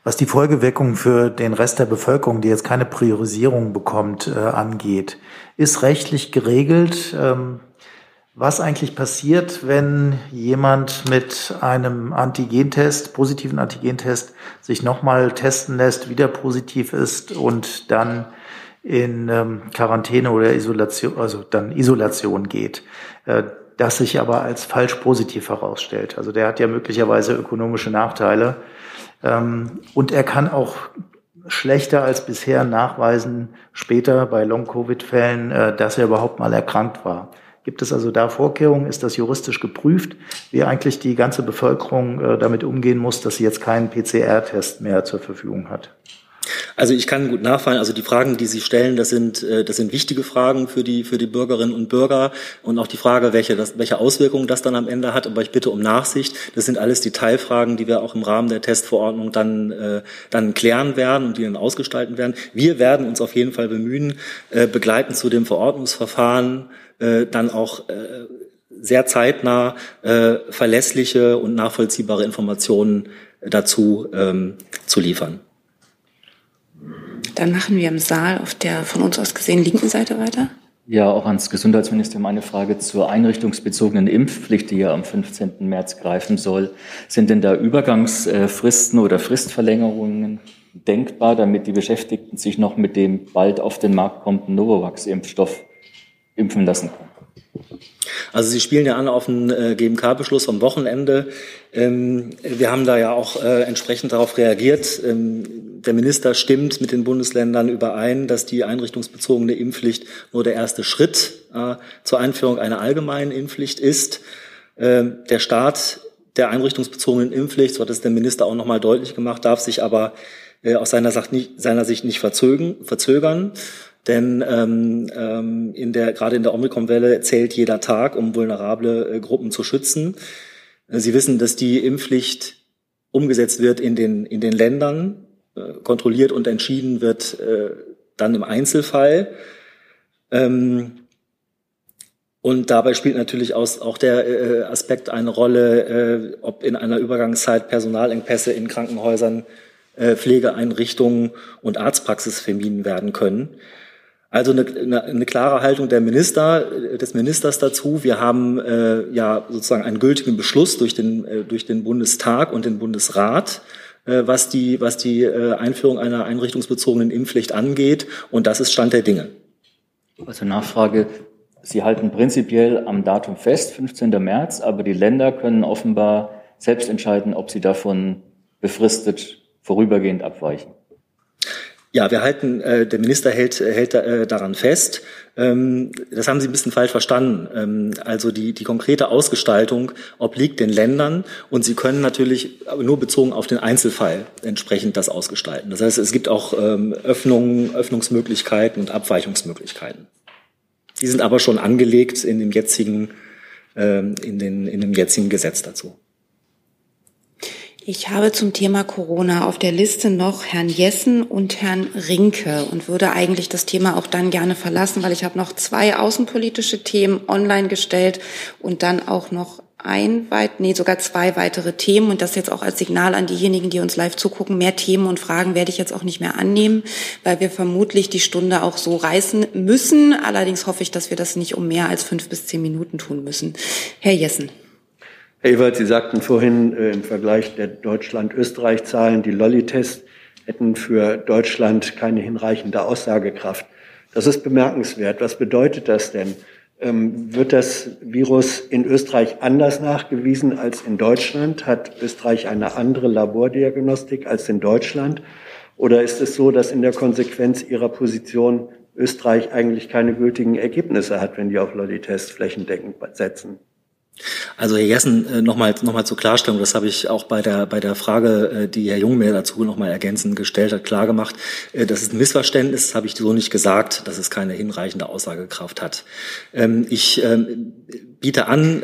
was die Folgewirkung für den Rest der Bevölkerung, die jetzt keine Priorisierung bekommt, äh, angeht, ist rechtlich geregelt. Ähm, was eigentlich passiert, wenn jemand mit einem Antigentest, positiven Antigentest, sich nochmal testen lässt, wieder positiv ist und dann in ähm, Quarantäne oder Isolation, also dann Isolation geht, äh, das sich aber als falsch positiv herausstellt. Also der hat ja möglicherweise ökonomische Nachteile. Ähm, und er kann auch schlechter als bisher nachweisen, später bei Long-Covid-Fällen, äh, dass er überhaupt mal erkrankt war. Gibt es also da Vorkehrungen? Ist das juristisch geprüft, wie eigentlich die ganze Bevölkerung äh, damit umgehen muss, dass sie jetzt keinen PCR-Test mehr zur Verfügung hat? Also ich kann gut nachfallen. Also die Fragen, die Sie stellen, das sind, äh, das sind wichtige Fragen für die, für die Bürgerinnen und Bürger und auch die Frage, welche, das, welche Auswirkungen das dann am Ende hat. Aber ich bitte um Nachsicht. Das sind alles Detailfragen, die wir auch im Rahmen der Testverordnung dann, äh, dann klären werden und die dann ausgestalten werden. Wir werden uns auf jeden Fall bemühen, äh, begleiten zu dem Verordnungsverfahren dann auch sehr zeitnah verlässliche und nachvollziehbare Informationen dazu ähm, zu liefern. Dann machen wir im Saal auf der von uns aus gesehen linken Seite weiter. Ja, auch ans Gesundheitsministerium eine Frage zur einrichtungsbezogenen Impfpflicht, die ja am 15. März greifen soll. Sind denn da Übergangsfristen oder Fristverlängerungen denkbar, damit die Beschäftigten sich noch mit dem bald auf den Markt kommenden Novavax-Impfstoff impfen lassen können? Also Sie spielen ja an auf einen äh, GMK-Beschluss vom Wochenende. Ähm, wir haben da ja auch äh, entsprechend darauf reagiert. Ähm, der Minister stimmt mit den Bundesländern überein, dass die einrichtungsbezogene Impfpflicht nur der erste Schritt äh, zur Einführung einer allgemeinen Impfpflicht ist. Ähm, der Staat der einrichtungsbezogenen Impfpflicht, so hat es der Minister auch nochmal deutlich gemacht, darf sich aber äh, aus seiner, Sicht nicht, seiner Sicht nicht verzögern. Denn ähm, ähm, in der, gerade in der Omikron-Welle zählt jeder Tag, um vulnerable äh, Gruppen zu schützen. Äh, Sie wissen, dass die Impfpflicht umgesetzt wird in den, in den Ländern, äh, kontrolliert und entschieden wird äh, dann im Einzelfall. Ähm, und dabei spielt natürlich auch der äh, Aspekt eine Rolle, äh, ob in einer Übergangszeit Personalengpässe in Krankenhäusern, äh, Pflegeeinrichtungen und Arztpraxis vermieden werden können. Also eine, eine, eine klare Haltung der Minister, des Ministers dazu. Wir haben äh, ja sozusagen einen gültigen Beschluss durch den, äh, durch den Bundestag und den Bundesrat, äh, was die, was die äh, Einführung einer einrichtungsbezogenen Impfpflicht angeht. Und das ist Stand der Dinge. Also Nachfrage. Sie halten prinzipiell am Datum fest, 15. März, aber die Länder können offenbar selbst entscheiden, ob sie davon befristet vorübergehend abweichen. Ja, wir halten, äh, der Minister hält, hält äh, daran fest. Ähm, das haben Sie ein bisschen falsch verstanden. Ähm, also die, die konkrete Ausgestaltung obliegt den Ländern und sie können natürlich nur bezogen auf den Einzelfall entsprechend das ausgestalten. Das heißt, es gibt auch ähm, Öffnungen, Öffnungsmöglichkeiten und Abweichungsmöglichkeiten. Die sind aber schon angelegt in dem jetzigen, ähm, in, den, in dem jetzigen Gesetz dazu. Ich habe zum Thema Corona auf der Liste noch Herrn Jessen und Herrn Rinke und würde eigentlich das Thema auch dann gerne verlassen, weil ich habe noch zwei außenpolitische Themen online gestellt und dann auch noch ein weit, nee, sogar zwei weitere Themen und das jetzt auch als Signal an diejenigen, die uns live zugucken. Mehr Themen und Fragen werde ich jetzt auch nicht mehr annehmen, weil wir vermutlich die Stunde auch so reißen müssen. Allerdings hoffe ich, dass wir das nicht um mehr als fünf bis zehn Minuten tun müssen. Herr Jessen. Herr Ewald, Sie sagten vorhin äh, im Vergleich der Deutschland-Österreich-Zahlen, die Lolli-Tests hätten für Deutschland keine hinreichende Aussagekraft. Das ist bemerkenswert. Was bedeutet das denn? Ähm, wird das Virus in Österreich anders nachgewiesen als in Deutschland? Hat Österreich eine andere Labordiagnostik als in Deutschland? Oder ist es so, dass in der Konsequenz Ihrer Position Österreich eigentlich keine gültigen Ergebnisse hat, wenn die auf Lolli-Tests flächendeckend setzen? Also Herr Jessen, äh, nochmal noch mal zur Klarstellung, das habe ich auch bei der, bei der Frage, äh, die Herr Jung mir dazu nochmal ergänzend gestellt hat, klargemacht. Äh, das ist ein Missverständnis, das habe ich so nicht gesagt, dass es keine hinreichende Aussagekraft hat. Ähm, ich ähm, biete an,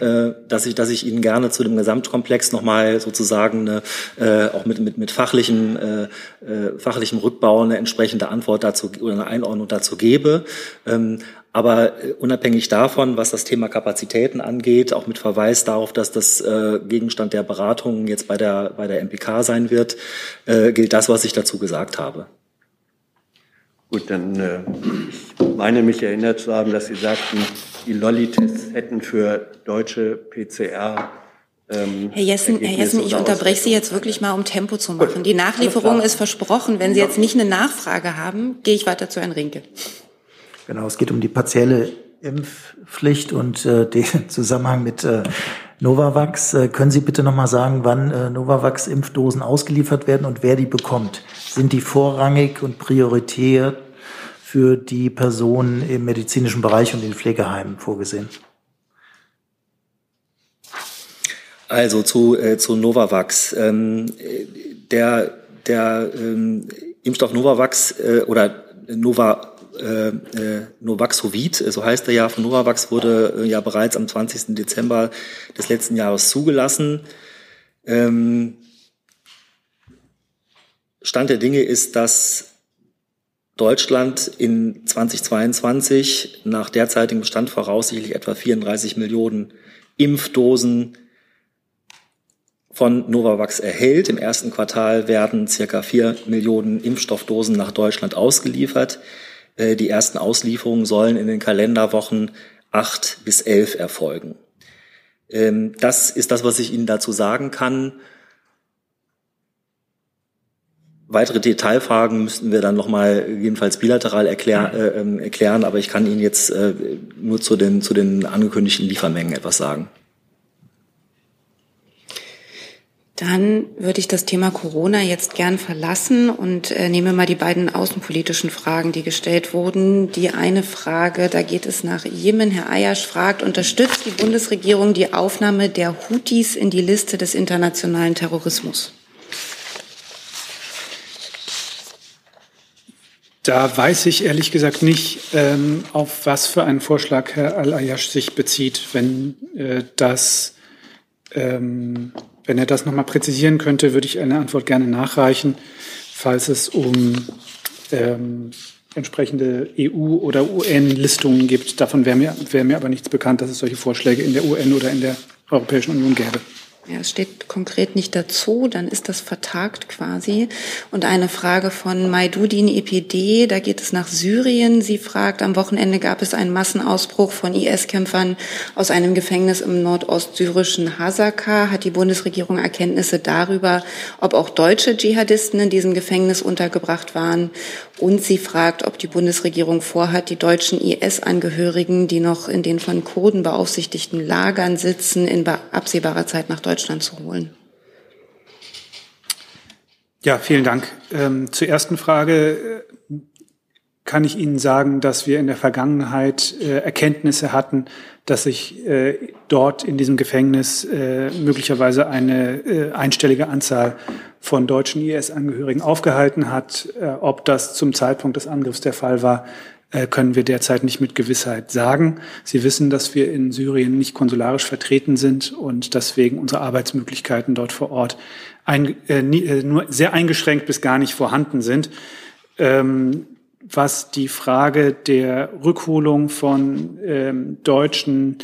dass ich, dass ich Ihnen gerne zu dem Gesamtkomplex nochmal sozusagen eine, auch mit, mit, mit fachlichem, fachlichem Rückbau eine entsprechende Antwort dazu oder eine Einordnung dazu gebe. Aber äh, unabhängig davon, was das Thema Kapazitäten angeht, auch mit Verweis darauf, dass das äh, Gegenstand der Beratungen jetzt bei der, bei der MPK sein wird, äh, gilt das, was ich dazu gesagt habe. Gut, dann äh, ich meine mich erinnert zu haben, dass Sie sagten, die Lolli-Tests hätten für deutsche PCR ähm, Herr Jessen, Herr Jessen, ich unterbreche Sie jetzt wirklich mal, um Tempo zu machen. Die Nachlieferung ist versprochen. Wenn Sie jetzt nicht eine Nachfrage haben, gehe ich weiter zu Herrn Rinke. Genau, es geht um die partielle Impfpflicht und äh, (laughs) den Zusammenhang mit äh, Novavax. Äh, können Sie bitte noch mal sagen, wann äh, Novavax-Impfdosen ausgeliefert werden und wer die bekommt? Sind die vorrangig und prioritär für die Personen im medizinischen Bereich und in Pflegeheimen vorgesehen? Also zu, äh, zu Novavax. Ähm, der der ähm, Impfstoff Novavax äh, oder Nova, äh, äh, Novaxovid, so heißt er ja, von Novavax wurde äh, ja bereits am 20. Dezember des letzten Jahres zugelassen. Ähm, Stand der Dinge ist, dass Deutschland in 2022 nach derzeitigem Bestand voraussichtlich etwa 34 Millionen Impfdosen von Novavax erhält. Im ersten Quartal werden circa vier Millionen Impfstoffdosen nach Deutschland ausgeliefert. Äh, die ersten Auslieferungen sollen in den Kalenderwochen acht bis elf erfolgen. Ähm, das ist das, was ich Ihnen dazu sagen kann. Weitere Detailfragen müssten wir dann nochmal jedenfalls bilateral erklär, äh, ähm, erklären, aber ich kann Ihnen jetzt äh, nur zu den, zu den angekündigten Liefermengen etwas sagen. Dann würde ich das Thema Corona jetzt gern verlassen und äh, nehme mal die beiden außenpolitischen Fragen, die gestellt wurden. Die eine Frage, da geht es nach Jemen. Herr Ayasch fragt, unterstützt die Bundesregierung die Aufnahme der Houthis in die Liste des internationalen Terrorismus? Da weiß ich ehrlich gesagt nicht, ähm, auf was für einen Vorschlag Herr Al-Ayash sich bezieht, wenn äh, das ähm, wenn er das nochmal präzisieren könnte, würde ich eine Antwort gerne nachreichen, falls es um ähm, entsprechende EU- oder UN-Listungen gibt. Davon wäre mir, wäre mir aber nichts bekannt, dass es solche Vorschläge in der UN oder in der Europäischen Union gäbe. Ja, es steht konkret nicht dazu, dann ist das vertagt quasi. Und eine Frage von Maidudin EPD, da geht es nach Syrien. Sie fragt, am Wochenende gab es einen Massenausbruch von IS-Kämpfern aus einem Gefängnis im nordostsyrischen Hasaka. Hat die Bundesregierung Erkenntnisse darüber, ob auch deutsche Dschihadisten in diesem Gefängnis untergebracht waren? Und sie fragt, ob die Bundesregierung vorhat, die deutschen IS-Angehörigen, die noch in den von Kurden beaufsichtigten Lagern sitzen, in absehbarer Zeit nach Deutschland zu holen. Ja, vielen Dank. Ähm, zur ersten Frage äh, kann ich Ihnen sagen, dass wir in der Vergangenheit äh, Erkenntnisse hatten, dass sich äh, dort in diesem Gefängnis äh, möglicherweise eine äh, einstellige Anzahl von deutschen IS-Angehörigen aufgehalten hat. Äh, ob das zum Zeitpunkt des Angriffs der Fall war, können wir derzeit nicht mit Gewissheit sagen. Sie wissen, dass wir in Syrien nicht konsularisch vertreten sind und deswegen unsere Arbeitsmöglichkeiten dort vor Ort ein, äh, äh, nur sehr eingeschränkt bis gar nicht vorhanden sind. Ähm, was die Frage der Rückholung von ähm, Deutschen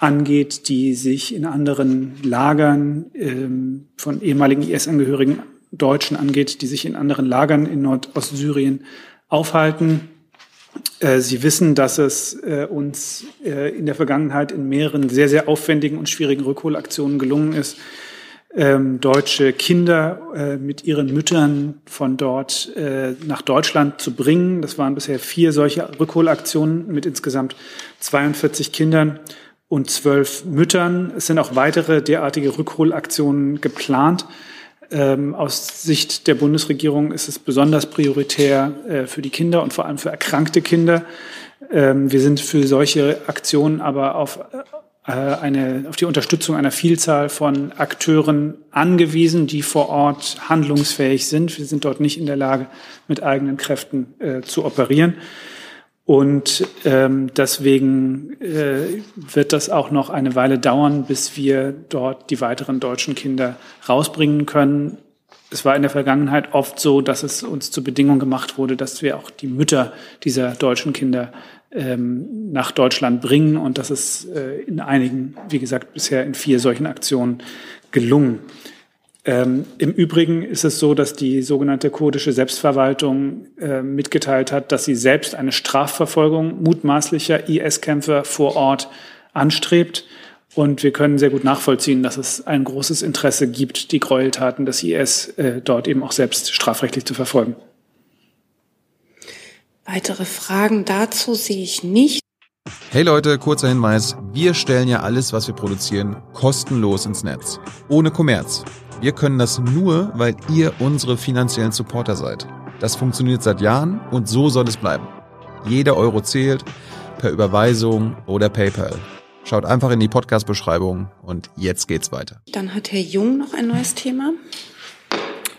angeht, die sich in anderen Lagern ähm, von ehemaligen IS-Angehörigen Deutschen angeht, die sich in anderen Lagern in Nordostsyrien aufhalten. Äh, Sie wissen, dass es äh, uns äh, in der Vergangenheit in mehreren sehr, sehr aufwendigen und schwierigen Rückholaktionen gelungen ist, ähm, deutsche Kinder mit ihren Müttern von dort nach Deutschland zu bringen. Das waren bisher vier solche Rückholaktionen mit insgesamt 42 Kindern und zwölf Müttern. Es sind auch weitere derartige Rückholaktionen geplant. Ähm, aus Sicht der Bundesregierung ist es besonders prioritär äh, für die Kinder und vor allem für erkrankte Kinder. Ähm, wir sind für solche Aktionen aber auf äh, eine, auf die Unterstützung einer Vielzahl von Akteuren angewiesen, die vor Ort handlungsfähig sind. Wir sind dort nicht in der Lage, mit eigenen Kräften äh, zu operieren. Und ähm, deswegen äh, wird das auch noch eine Weile dauern, bis wir dort die weiteren deutschen Kinder rausbringen können. es war in der Vergangenheit oft so, dass es uns zur Bedingung gemacht wurde, dass wir auch die Mütter dieser deutschen Kinder ähm, nach Deutschland bringen. Und das ist äh, in einigen, wie gesagt, bisher in vier solchen Aktionen gelungen. Ähm, Im Übrigen ist es so, dass die sogenannte kurdische Selbstverwaltung äh, mitgeteilt hat, dass sie selbst eine Strafverfolgung mutmaßlicher IS-Kämpfer vor Ort anstrebt. Und wir können sehr gut nachvollziehen, dass es ein großes Interesse gibt, die Gräueltaten des IS äh, dort eben auch selbst strafrechtlich zu verfolgen. Weitere Fragen dazu sehe ich nicht. Hey Leute, kurzer Hinweis. Wir stellen ja alles, was wir produzieren, kostenlos ins Netz. Ohne Kommerz. Wir können das nur, weil ihr unsere finanziellen Supporter seid. Das funktioniert seit Jahren und so soll es bleiben. Jeder Euro zählt, per Überweisung oder PayPal. Schaut einfach in die Podcast-Beschreibung und jetzt geht's weiter. Dann hat Herr Jung noch ein neues Thema.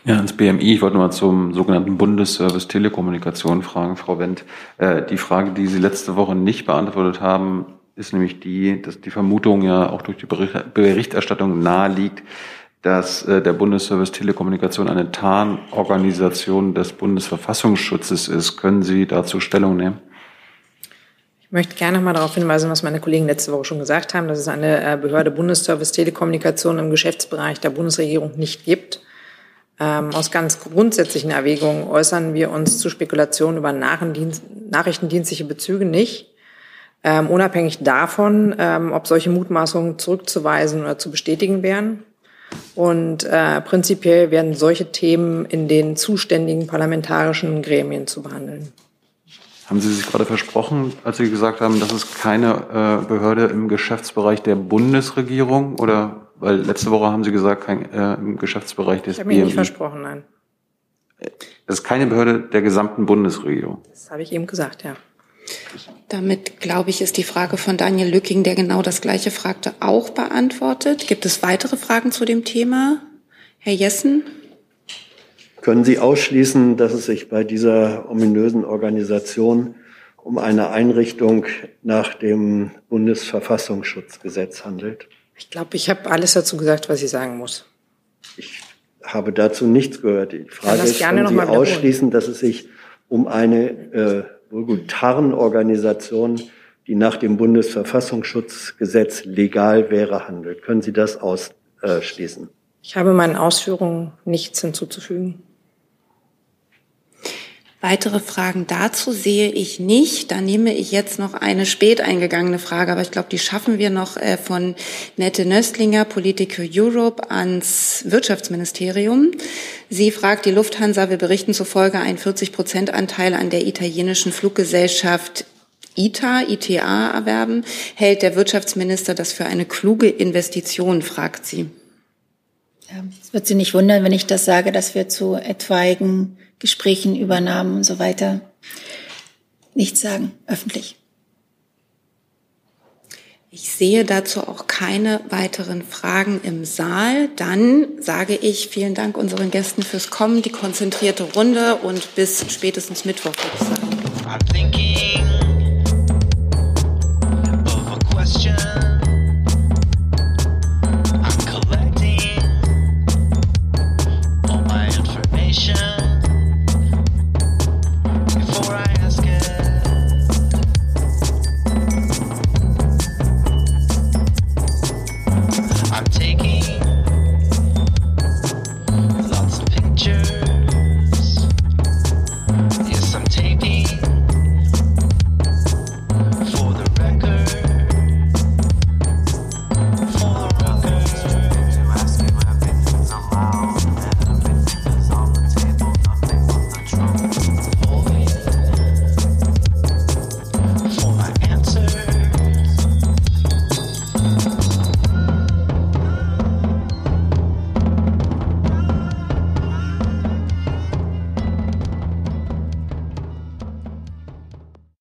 Ja, ins BMI. Ich wollte nur mal zum sogenannten Bundesservice Telekommunikation fragen, Frau Wendt. Äh, die Frage, die Sie letzte Woche nicht beantwortet haben, ist nämlich die, dass die Vermutung ja auch durch die Berichterstattung naheliegt, dass äh, der Bundesservice Telekommunikation eine Tarnorganisation des Bundesverfassungsschutzes ist. Können Sie dazu Stellung nehmen? Ich möchte gerne noch mal darauf hinweisen, was meine Kollegen letzte Woche schon gesagt haben, dass es eine äh, Behörde Bundesservice Telekommunikation im Geschäftsbereich der Bundesregierung nicht gibt. Ähm, aus ganz grundsätzlichen Erwägungen äußern wir uns zu Spekulationen über nachrichtendienstliche Bezüge nicht. Ähm, unabhängig davon, ähm, ob solche Mutmaßungen zurückzuweisen oder zu bestätigen wären. Und äh, prinzipiell werden solche Themen in den zuständigen parlamentarischen Gremien zu behandeln. Haben Sie sich gerade versprochen, als Sie gesagt haben, das ist keine äh, Behörde im Geschäftsbereich der Bundesregierung oder weil letzte Woche haben Sie gesagt, kein, äh, im Geschäftsbereich des ich habe mich nicht versprochen, nein. Das ist keine Behörde der gesamten Bundesregierung. Das habe ich eben gesagt, ja. Damit, glaube ich, ist die Frage von Daniel Lücking, der genau das Gleiche fragte, auch beantwortet. Gibt es weitere Fragen zu dem Thema? Herr Jessen? Können Sie ausschließen, dass es sich bei dieser ominösen Organisation um eine Einrichtung nach dem Bundesverfassungsschutzgesetz handelt? Ich glaube, ich habe alles dazu gesagt, was ich sagen muss. Ich habe dazu nichts gehört. Die Frage ist, können Sie ausschließen, dass es sich um eine äh, Tarnorganisation, die nach dem Bundesverfassungsschutzgesetz legal wäre, handelt? Können Sie das ausschließen? Ich habe meinen Ausführungen nichts hinzuzufügen. Weitere Fragen dazu sehe ich nicht. Dann nehme ich jetzt noch eine spät eingegangene Frage, aber ich glaube, die schaffen wir noch äh, von Nette Nöstlinger, Political Europe, ans Wirtschaftsministerium. Sie fragt die Lufthansa, wir berichten zufolge einen 40-Prozent-Anteil an der italienischen Fluggesellschaft ITA, ITA erwerben. Hält der Wirtschaftsminister das für eine kluge Investition, fragt sie. Es wird Sie nicht wundern, wenn ich das sage, dass wir zu etwaigen Gesprächen, Übernahmen und so weiter nichts sagen, öffentlich. Ich sehe dazu auch keine weiteren Fragen im Saal. Dann sage ich vielen Dank unseren Gästen fürs Kommen, die konzentrierte Runde und bis spätestens Mittwoch, würde ich sagen.